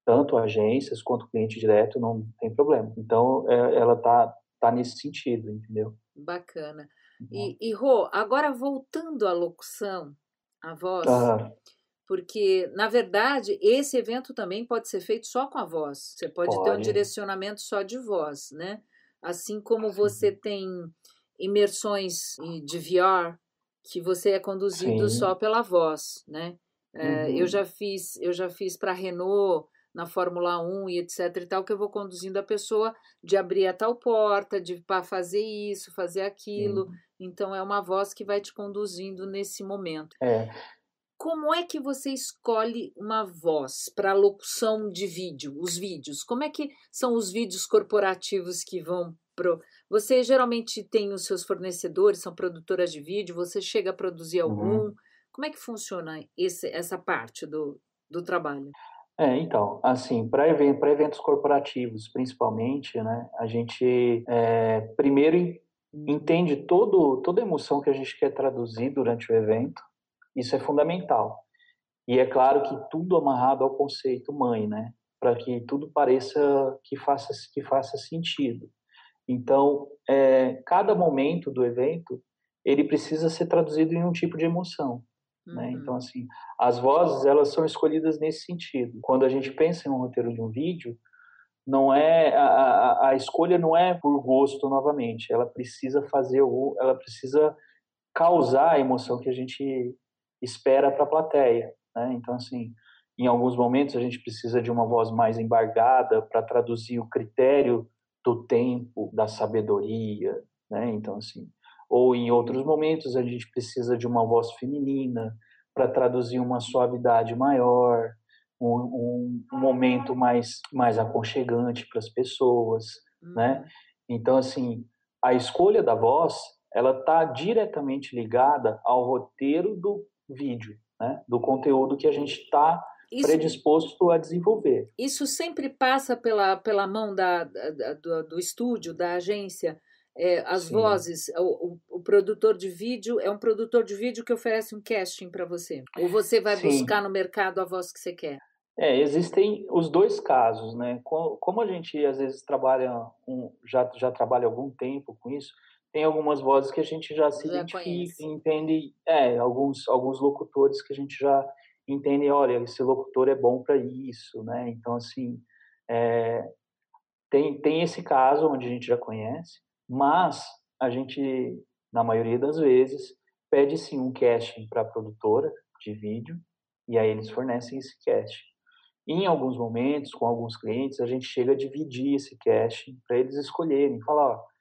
Tanto agências quanto cliente direto, não tem problema. Então, é, ela está tá nesse sentido, entendeu? Bacana. E, uhum. e Rô, agora voltando à locução, à voz, ah. Porque, na verdade, esse evento também pode ser feito só com a voz. Você pode, pode. ter um direcionamento só de voz, né? Assim como você tem imersões de VR que você é conduzido Sim. só pela voz, né? É, uhum. Eu já fiz, eu já fiz para Renault na Fórmula 1 e etc e tal, que eu vou conduzindo a pessoa de abrir a tal porta, de para fazer isso, fazer aquilo. Então é uma voz que vai te conduzindo nesse momento. É. Como é que você escolhe uma voz para locução de vídeo, os vídeos? Como é que são os vídeos corporativos que vão pro Você geralmente tem os seus fornecedores, são produtoras de vídeo, você chega a produzir uhum. algum? Uhum. Como é que funciona esse, essa parte do, do trabalho? É, então, assim, para event, eventos corporativos, principalmente, né, a gente é, primeiro entende todo, toda a emoção que a gente quer traduzir durante o evento, isso é fundamental. E é claro que tudo amarrado ao conceito mãe, né, para que tudo pareça que faça, que faça sentido. Então, é, cada momento do evento, ele precisa ser traduzido em um tipo de emoção. Né? Uhum. Então, assim, as vozes elas são escolhidas nesse sentido. Quando a gente pensa em um roteiro de um vídeo, não é a, a, a escolha não é por gosto novamente. Ela precisa fazer o, ela precisa causar a emoção que a gente espera para a plateia. Né? Então, assim, em alguns momentos a gente precisa de uma voz mais embargada para traduzir o critério do tempo, da sabedoria, né? Então, assim, ou em outros momentos a gente precisa de uma voz feminina para traduzir uma suavidade maior, um, um, momento mais, mais aconchegante para as pessoas, uhum. né? Então, assim, a escolha da voz, ela está diretamente ligada ao roteiro do vídeo, né? Do conteúdo que a gente está predisposto a desenvolver. Isso sempre passa pela, pela mão da, da do, do estúdio, da agência, é, as Sim. vozes, o, o, o, produtor de vídeo é um produtor de vídeo que oferece um casting para você. Ou você vai Sim. buscar no mercado a voz que você quer? É, existem os dois casos, né? Como a gente às vezes trabalha, um, já, já trabalha algum tempo com isso, tem algumas vozes que a gente já se já identifica, conhece. entende, é, alguns, alguns locutores que a gente já entende, olha, esse locutor é bom para isso, né? Então, assim, é, tem, tem esse caso onde a gente já conhece, mas a gente, na maioria das vezes, pede sim um casting para a produtora de vídeo e aí eles fornecem esse casting. Em alguns momentos, com alguns clientes, a gente chega a dividir esse casting para eles escolherem, falar ó,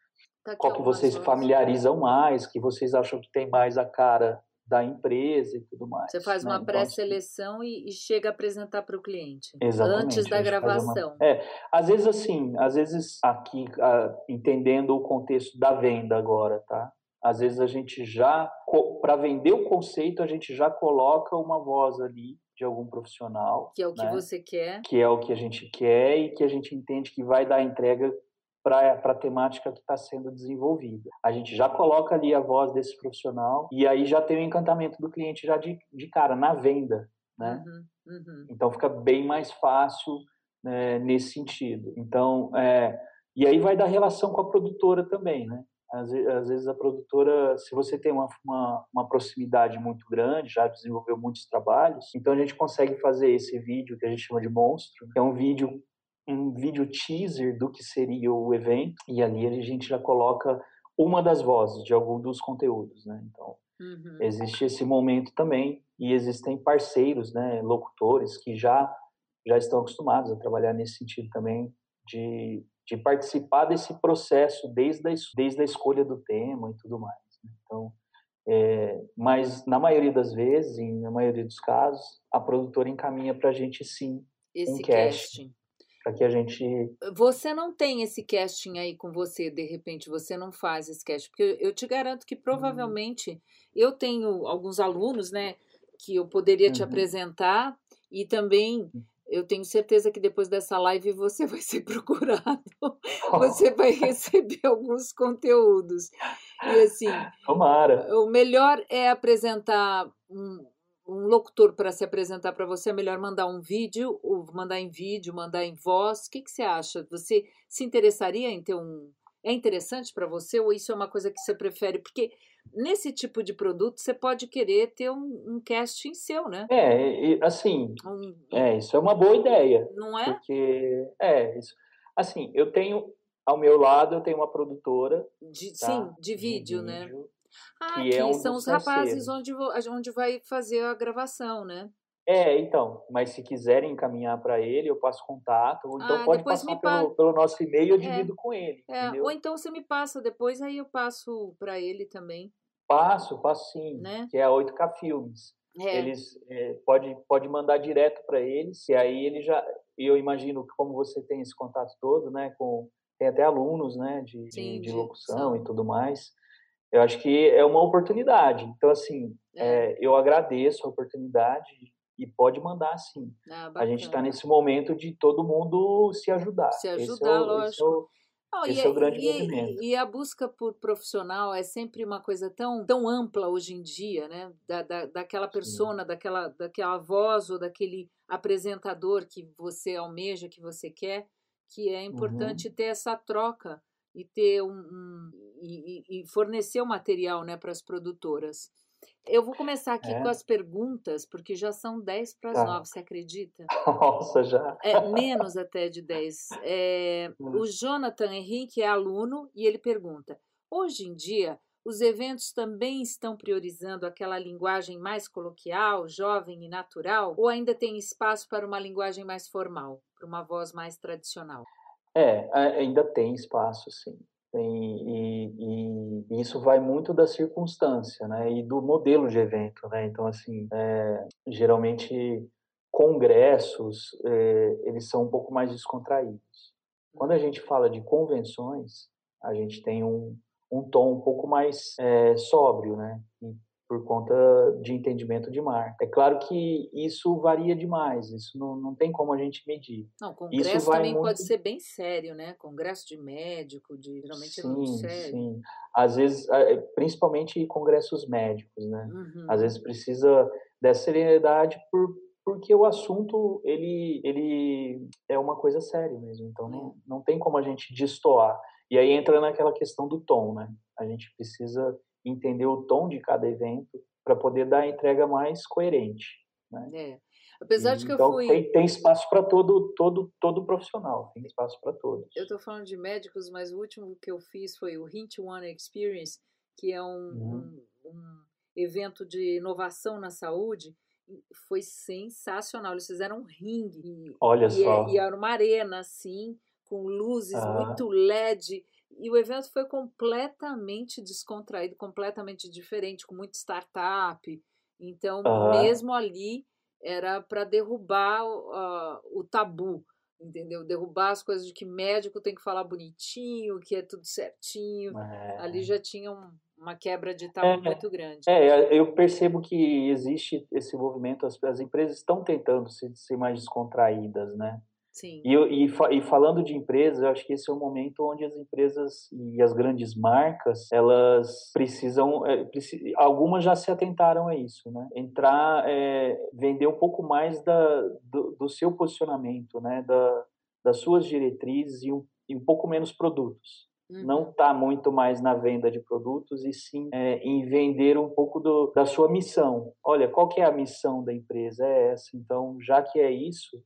tá qual que vocês familiarizam mais, que vocês acham que tem mais a cara da empresa e tudo mais. Você faz né? uma pré-seleção e, e, chega a apresentar para o cliente exatamente, antes da gravação. Uma, é, às vezes assim, às vezes aqui a, entendendo o contexto da venda agora, tá? Às vezes a gente já para vender o conceito a gente já coloca uma voz ali de algum profissional, que é o que né? você quer, que é o que a gente quer e que a gente entende que vai dar entrega para a temática que está sendo desenvolvida. A gente já coloca ali a voz desse profissional e aí já tem o encantamento do cliente já de, de cara, na venda, né? Uhum, uhum. Então fica bem mais fácil né, nesse sentido. Então, é, e aí vai da relação com a produtora também, né? Às, às vezes a produtora, se você tem uma, uma, uma, proximidade muito grande, já desenvolveu muitos trabalhos, então a gente consegue fazer esse vídeo que a gente chama de monstro, que é um vídeo um vídeo teaser do que seria o evento e ali a gente já coloca uma das vozes de algum dos conteúdos, né? Então uhum. existe esse momento também e existem parceiros, né, locutores que já já estão acostumados a trabalhar nesse sentido também de, de participar desse processo desde a, desde a escolha do tema e tudo mais. Né? Então, é, mas na maioria das vezes, e na maioria dos casos, a produtora encaminha para a gente sim esse um casting. casting. Para que a gente. Você não tem esse casting aí com você, de repente, você não faz esse casting. Porque eu te garanto que provavelmente eu tenho alguns alunos, né, que eu poderia te Uhum. apresentar e também eu tenho certeza que depois dessa live você vai ser procurado, você vai receber alguns conteúdos. E assim, Tomara. o melhor é apresentar um, um locutor para se apresentar para você, é melhor mandar um vídeo, ou mandar em vídeo, mandar em voz. O que, que você acha? Você se interessaria em ter um. É interessante para você ou isso é uma coisa que você prefere? Porque nesse tipo de produto você pode querer ter um, um casting seu, né? É, assim, Um- é, isso é uma boa ideia. não é? Porque, é, isso. Assim, eu tenho, ao meu lado, eu tenho uma produtora. De, tá? Sim, de vídeo, né? vídeo. Ah, que aqui é um são os rapazes onde, onde vai fazer a gravação, né? É, então, mas se quiserem encaminhar para ele, eu passo contato, ou então Ah, pode passar pelo, pelo nosso e-mail, eu É. divido com ele, É, ou então você me passa depois, aí eu passo para ele também, Passo, passo sim, Né? que é a 8K Filmes. É, Eles é, pode, pode mandar direto para eles, e aí ele já, eu imagino que como você tem esse contato todo, né, com tem até alunos, né, de, Sim, de, de locução locução. e tudo mais. Eu acho que é uma oportunidade. Então assim, É. é, eu agradeço a oportunidade e pode mandar sim. ah, A gente está nesse momento de todo mundo se ajudar. Se é ajudar, o- é lógico. o- Não, esse e, é o grande e- movimento. e a busca por profissional é sempre uma coisa tão, tão ampla hoje em dia, né? Da, da, daquela persona, daquela, daquela voz ou daquele apresentador que você almeja, que você quer, que Uhum. é importante ter essa troca e ter um, um- e, e- fornecer o material né, para as produtoras. Eu vou começar aqui É. com as perguntas, porque já são 10 para as Tá. 9, você acredita? Nossa, já. É, menos até de 10. É, Hum. o Jonathan Henrique é aluno e ele pergunta: hoje em dia, os eventos também estão priorizando aquela linguagem mais coloquial, jovem e natural, ou ainda tem espaço para uma linguagem mais formal, para uma voz mais tradicional? É, ainda tem espaço, sim. Tem, e, e- e isso vai muito da circunstância, né? E do modelo de evento, né? Então, assim, é, geralmente congressos, é, eles são um pouco mais descontraídos. Quando a gente fala de convenções, a gente tem um, um tom um pouco mais é, sóbrio, né? Por conta de entendimento de marca. É claro que isso varia demais, isso não, não tem como a gente medir. Não, congresso também pode muito- ser bem sério, né? Congresso de médico, de, geralmente é muito Sim, sério. sim. Às vezes, eh, principalmente congressos médicos, né? Uhum. Às vezes precisa dessa serenidade por, porque o assunto ele, ele é uma coisa séria mesmo. Então não, não tem como a gente destoar. E aí entra naquela questão do tom, né? A gente precisa entender o tom de cada evento para poder dar a entrega mais coerente. É. Apesar de que então eu fui. tem, tem espaço para todo, todo, todo profissional, tem espaço para todos. Eu estou falando de médicos, mas o último que eu fiz foi o Hint One Experience, que é um, Uhum. um, um evento de inovação na saúde. Foi sensacional. Eles fizeram um ringue. Olha e, só. é- e era uma arena, assim, com luzes, Aham. muito LED. E o evento foi completamente descontraído, completamente diferente, com muito startup. Então, Aham. mesmo ali, era para derrubar o- a- o tabu, entendeu? Derrubar as coisas de que médico tem que falar bonitinho, que é tudo certinho. É. Ali já tinha um- uma quebra de tabu É. muito grande. É, eu percebo que existe esse movimento, as, as empresas estão tentando se- ser mais descontraídas, né? Sim. E, e, e falando de empresas, eu acho que esse é o momento onde as empresas e as grandes marcas, elas precisam, é, preci- algumas já se atentaram a isso, né? Entrar, é, vender um pouco mais da, do, do seu posicionamento, né? Da, das suas diretrizes e um, e um pouco menos produtos Uhum. não está muito mais na venda de produtos e sim é, em vender um pouco do, da sua missão. Olha, qual que é a missão da empresa? É essa. Então, já que é isso,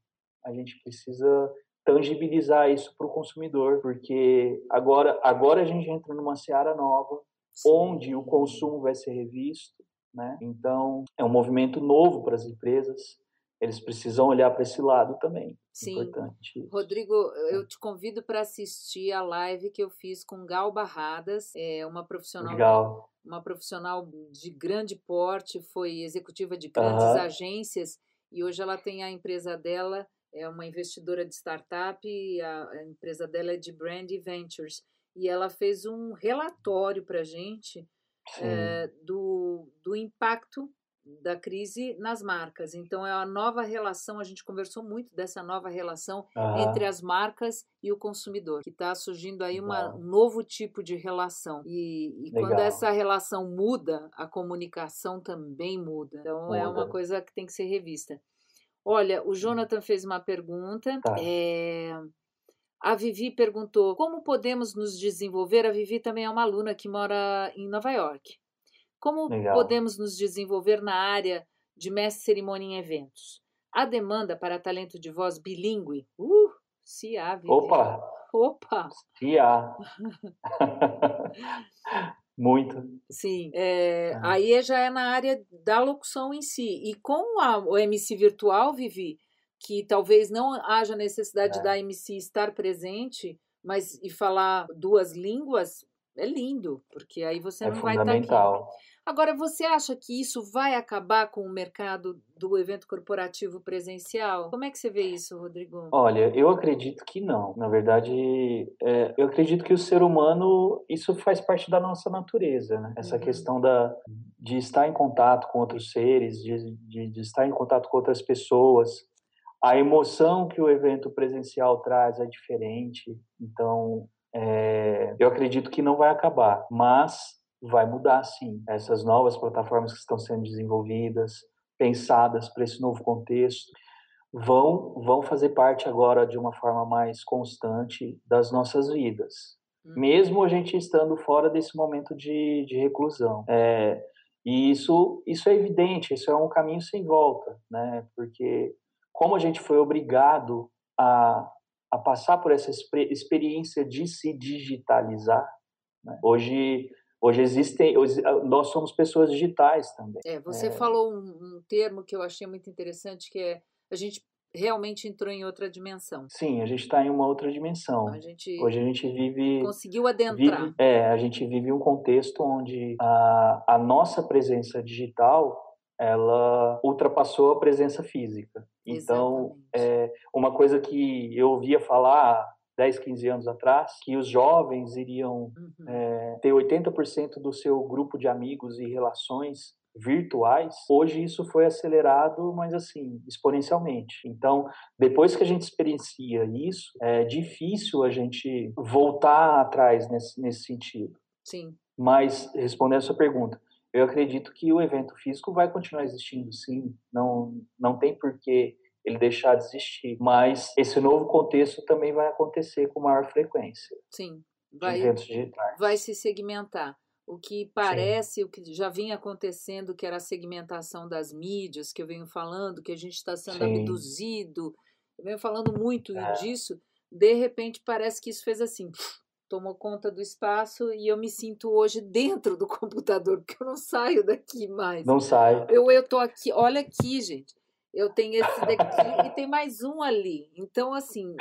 a gente precisa tangibilizar isso para o consumidor, porque agora, agora a gente entra numa seara nova, Sim. onde o consumo vai ser revisto, né? Então, é um movimento novo para as empresas. Eles precisam olhar para esse lado também. Sim. Importante. Rodrigo, eu te convido para assistir a live que eu fiz com Gal Barradas, é uma profissional Legal. uma profissional de grande porte, foi executiva de grandes Aham. agências e hoje ela tem a empresa dela é uma investidora de startup, a, a empresa dela é de Brand Ventures, e ela fez um relatório para a gente é, do, do impacto da crise nas marcas. Então, é a nova relação, a gente conversou muito dessa nova relação Ah, entre as marcas e o consumidor, que está surgindo aí uma, um novo tipo de relação. E, e quando essa relação muda, a comunicação também muda. Então, é uma Muda. coisa que tem que ser revista. Olha, o Jonathan fez uma pergunta. Tá. é, A Vivi perguntou como podemos nos desenvolver. A Vivi também é uma aluna que mora em Nova York. Como Legal. podemos nos desenvolver na área de mestre cerimônia em eventos? A demanda para talento de voz bilíngue? Uh, se há, Vivi. Opa, Opa! se há. Muito. Sim, é, Ah. aí já é na área da locução em si. E com a, o MC virtual, Vivi, que talvez não haja necessidade É. da MC estar presente, mas e falar duas línguas, é lindo, porque aí você É não vai estar aqui. Agora, você acha que isso vai acabar com o mercado do evento corporativo presencial? Como é que você vê isso, Rodrigo? Olha, eu acredito que não. Na verdade, é, eu acredito que o ser humano, isso faz parte da nossa natureza, né? Essa Uhum. questão da, de estar em contato com outros seres, de, de, de estar em contato com outras pessoas. A emoção que o evento presencial traz é diferente. Então, é, eu acredito que não vai acabar, mas vai mudar sim. Essas novas plataformas que estão sendo desenvolvidas, pensadas para esse novo contexto, vão vão fazer parte agora de uma forma mais constante das nossas vidas, Hum. mesmo a gente estando fora desse momento de, de reclusão. É, e isso isso é evidente, isso é um caminho sem volta, né? Porque como a gente foi obrigado a, a passar por essa expe- experiência de se digitalizar, né? hoje hoje existem hoje, nós somos pessoas digitais também. É, você É. falou um, um termo que eu achei muito interessante, que é a gente realmente entrou em outra dimensão. Sim, a gente está em uma outra dimensão. A gente Hoje a gente vive conseguiu adentrar. vive, é, a gente vive um contexto onde a, a nossa presença digital ela ultrapassou a presença física. Então, Exatamente. é, uma coisa que eu ouvia falar 10, 15 anos atrás, que os jovens iriam Uhum. é, ter 80% do seu grupo de amigos e relações virtuais, hoje isso foi acelerado, mas assim, exponencialmente. Então, depois que a gente experiencia isso, é difícil a gente voltar atrás nesse, nesse sentido. Sim, Mas, respondendo a sua pergunta, eu acredito que o evento físico vai continuar existindo, sim. Não, não tem por que ele deixar de existir. Mas esse novo contexto também vai acontecer com maior frequência. sim. Vai, vai se segmentar. O que parece, o que já vinha acontecendo, que era a segmentação das mídias, que eu venho falando, que a gente está sendo Sim. abduzido, eu venho falando muito É. disso, de repente parece que isso fez assim, tomou conta do espaço e eu me sinto hoje dentro do computador, porque eu não saio daqui mais. Não sai. Eu, tô aqui, olha aqui, gente. Eu tenho esse daqui e tem mais um ali. Então, assim,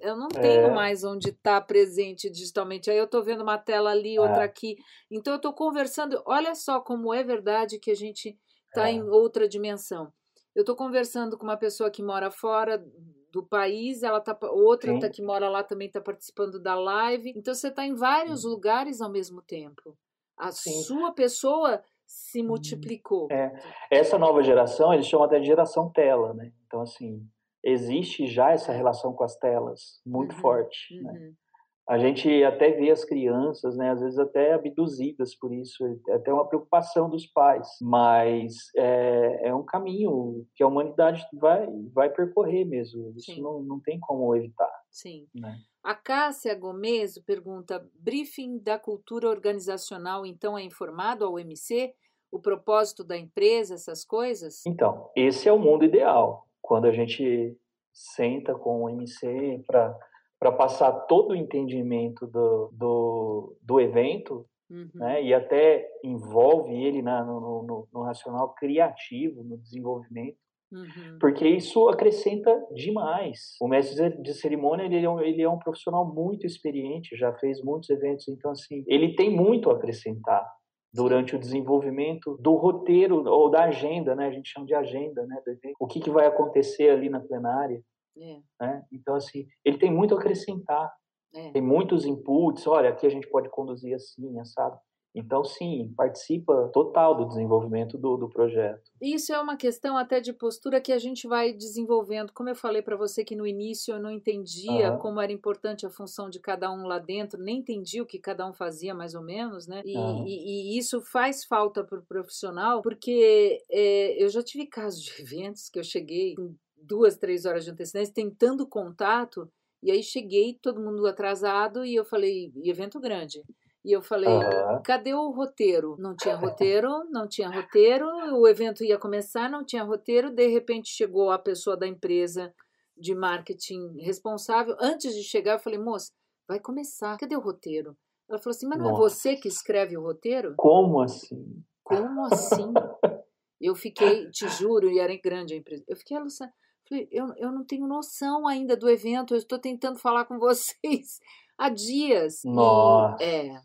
eu não tenho É. mais onde estar presente digitalmente. Aí eu tô vendo uma tela ali, outra É. aqui. Então, eu tô conversando. Olha só como é verdade que a gente está É. em outra dimensão. Eu tô conversando com uma pessoa que mora fora do país, ela tá outra Sim. tá, que mora lá também está participando da live. Então você está em vários lugares ao mesmo tempo. A Sim. sua pessoa se multiplicou. É. Essa nova geração, eles chamam até de geração tela, né? Então, assim, existe já essa relação com as telas muito Uhum, forte, né? Uhum. A gente até vê as crianças, né, às vezes até abduzidas por isso, é até uma preocupação dos pais, mas é, é um caminho que a humanidade vai, vai percorrer mesmo, isso Sim. não, não tem como evitar, Sim. né? A Cássia Gomes pergunta: briefing da cultura organizacional então é informado ao MC? O propósito da empresa, essas coisas? Então, esse é o mundo ideal, quando a gente senta com o MC para para passar todo o entendimento do, do, do evento, Uhum. né? E até envolve ele na, no, no, no racional criativo, no desenvolvimento, Uhum. porque isso acrescenta demais. O mestre de cerimônia ele é, um, ele é um profissional muito experiente, já fez muitos eventos, então assim ele tem muito a acrescentar durante o desenvolvimento do roteiro ou da agenda, né? A gente chama de agenda, né? O que, que vai acontecer ali na plenária? É. Né? Então, assim, ele tem muito a acrescentar. É. Tem muitos inputs. Olha, aqui a gente pode conduzir assim, assado. Então, sim, participa total do desenvolvimento do, do projeto. Isso é uma questão até de postura que a gente vai desenvolvendo. Como eu falei para você que no início eu não entendia uhum. como era importante a função de cada um lá dentro, nem entendia o que cada um fazia mais ou menos, né? E, uhum. e, e isso faz falta para o profissional, porque é, eu já tive casos de eventos que eu cheguei com duas, três horas de antecedência tentando contato, e aí cheguei, todo mundo atrasado, e eu falei, evento grande. E eu falei, uhum. cadê o roteiro? Não tinha roteiro, não tinha roteiro, o evento ia começar, não tinha roteiro, de repente chegou a pessoa da empresa de marketing responsável. Antes de chegar, eu falei, moça, vai começar, cadê o roteiro? Ela falou assim, mas não é Nossa. é você que escreve o roteiro? Como assim? Como assim? eu fiquei, te juro, e era grande a empresa, eu fiquei alucinada. Falei, eu, eu não tenho noção ainda do evento, eu estou tentando falar com vocês há dias. Nossa. E, é,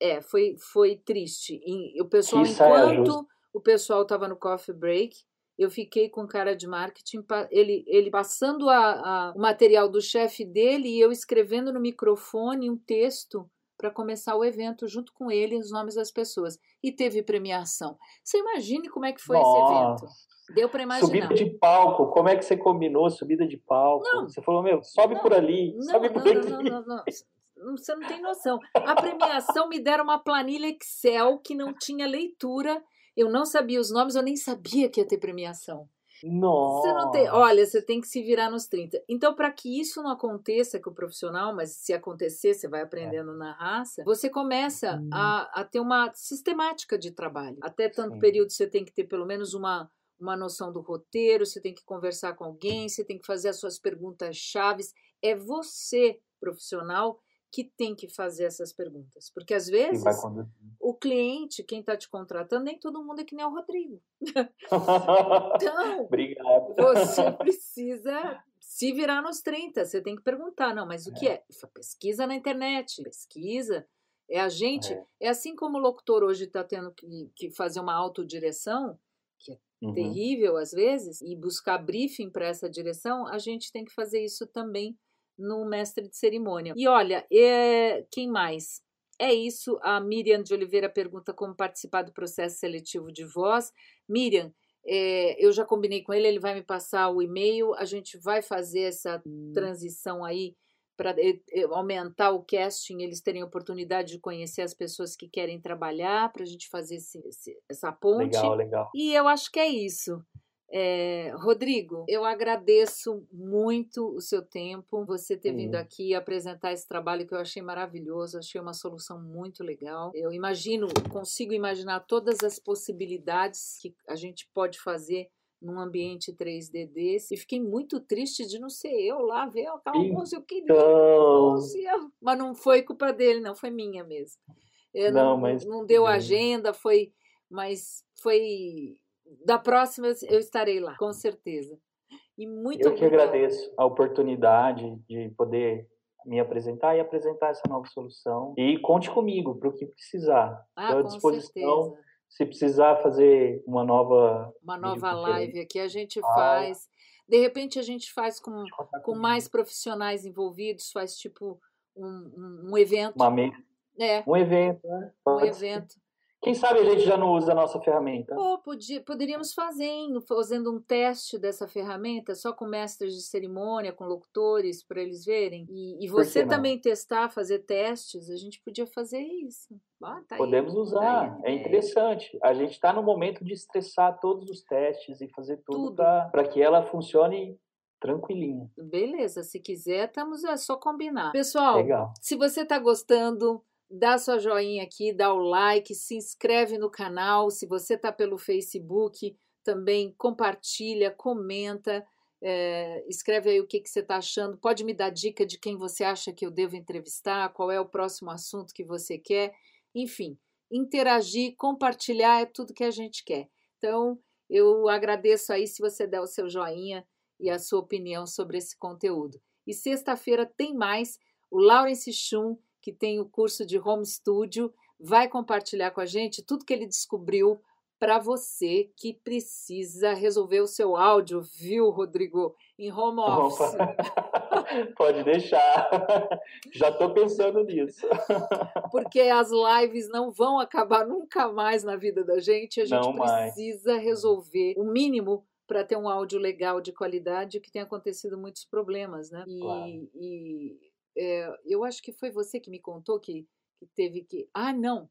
é, foi, foi triste. E o pessoal, enquanto o pessoal estava no coffee break, eu fiquei com cara de marketing, ele, ele passando a, a, o material do chefe dele e eu escrevendo no microfone um texto para começar o evento junto com ele, os nomes das pessoas. E teve premiação. Você imagine como é que foi Nossa. esse evento. Deu para imaginar. Subida de palco, como é que você combinou subida de palco? Não, você falou, meu, sobe não, por ali, não, sobe por não, ali. Não, não, não, não, você não tem noção. A premiação me deram uma planilha Excel que não tinha leitura. Eu não sabia os nomes, eu nem sabia que ia ter premiação. Nossa. Você não tem, olha, você tem que se virar nos 30. Então, para que isso não aconteça com o profissional, mas se acontecer, você vai aprendendo é. na raça, você começa hum. a, a ter uma sistemática de trabalho. Até tanto Sim. período você tem que ter pelo menos uma uma noção do roteiro, você tem que conversar com alguém, você tem que fazer as suas perguntas chaves. É você, profissional, que tem que fazer essas perguntas. Porque às vezes o cliente, quem está te contratando, nem todo mundo é que nem o Rodrigo. então, Obrigado. você precisa se virar nos 30. Você tem que perguntar, não, mas o é. que é? Pesquisa na internet, pesquisa. É a gente, é, é assim como o locutor hoje está tendo que, que fazer uma autodireção, que é uhum. terrível às vezes, e buscar briefing para essa direção, a gente tem que fazer isso também no mestre de cerimônia. E olha, é, quem mais? É isso. A Miriam de Oliveira pergunta como participar do processo seletivo de voz. Miriam, é, eu já combinei com ele, ele vai me passar o e-mail, a gente vai fazer essa transição aí para eh, aumentar o casting, eles terem oportunidade de conhecer as pessoas que querem trabalhar, para a gente fazer esse, esse, essa ponte. Legal, legal. E eu acho que é isso. É, Rodrigo, eu agradeço muito o seu tempo, você ter vindo aqui apresentar esse trabalho que eu achei maravilhoso, achei uma solução muito legal. Eu imagino, consigo imaginar todas as possibilidades que a gente pode fazer num ambiente 3D desse. E fiquei muito triste de não ser eu lá ver aquela então... moça, eu queria. Então... Mas não foi culpa dele, não, foi minha mesmo. Eu não, não, mas... não deu agenda, foi. Mas foi. Da próxima eu estarei lá, com certeza. E muito Eu que agradeço a oportunidade de poder me apresentar e apresentar essa nova solução. E conte comigo para o que precisar. Ah, Estou à disposição. Certeza se precisar fazer uma nova uma nova live aqui a gente ah, faz de repente a gente faz com, com mais profissionais envolvidos faz tipo um, um, um evento uma me... é. um evento né? um evento quem sabe a gente já não usa a nossa ferramenta? Oh, podia, poderíamos fazer, fazendo um teste dessa ferramenta, só com mestres de cerimônia, com locutores, para eles verem. E, e você também testar, fazer testes, a gente podia fazer isso. Ah, tá Podemos aí, usar, é interessante. A gente está no momento de estressar todos os testes e fazer tudo, tudo. para que ela funcione tranquilinha. Beleza, se quiser, estamos é só combinar. Pessoal, Legal. se você está gostando, dá sua joinha aqui, dá o like, se inscreve no canal. Se você está pelo Facebook, também compartilha, comenta, é, escreve aí o que, que você está achando. Pode me dar dica de quem você acha que eu devo entrevistar, qual é o próximo assunto que você quer. Enfim, interagir, compartilhar é tudo que a gente quer. Então, eu agradeço aí se você der o seu joinha e a sua opinião sobre esse conteúdo. E sexta-feira tem mais. O Lawrence Chum que tem o curso de home studio, vai compartilhar com a gente tudo que ele descobriu para você que precisa resolver o seu áudio, viu, Rodrigo, em home office. Pode deixar. Já estou pensando nisso. Porque as lives não vão acabar nunca mais na vida da gente. A gente não precisa mais. resolver o mínimo para ter um áudio legal de qualidade que tem acontecido muitos problemas, né? E, Claro. e, é, eu acho que foi você que me contou que, que teve que. Ah, não!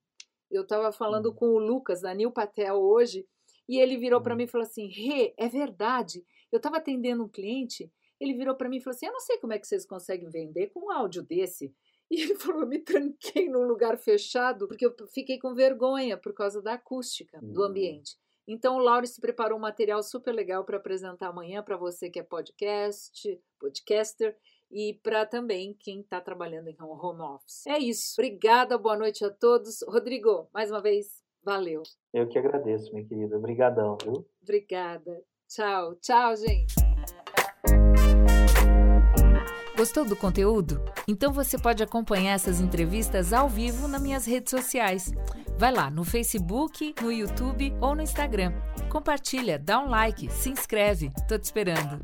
Eu estava falando Hum. com o Lucas, da Nil Patel, hoje, e ele virou para Hum. mim e falou assim: Rê, é verdade. Eu estava atendendo um cliente, ele virou para mim e falou assim: Eu não sei como é que vocês conseguem vender com um áudio desse. E ele falou: Eu me tranquei num lugar fechado porque eu fiquei com vergonha por causa da acústica do Hum. ambiente. Então, o Laurence preparou um material super legal para apresentar amanhã para você que é podcast, podcaster e para também quem está trabalhando em home office. É isso. Obrigada, boa noite a todos. Rodrigo, mais uma vez, valeu. Eu que agradeço, minha querida. Obrigadão, viu? Obrigada. Tchau, tchau, gente. Gostou do conteúdo? Então você pode acompanhar essas entrevistas ao vivo nas minhas redes sociais. Vai lá no Facebook, no YouTube ou no Instagram. Compartilha, dá um like, se inscreve. Tô te esperando.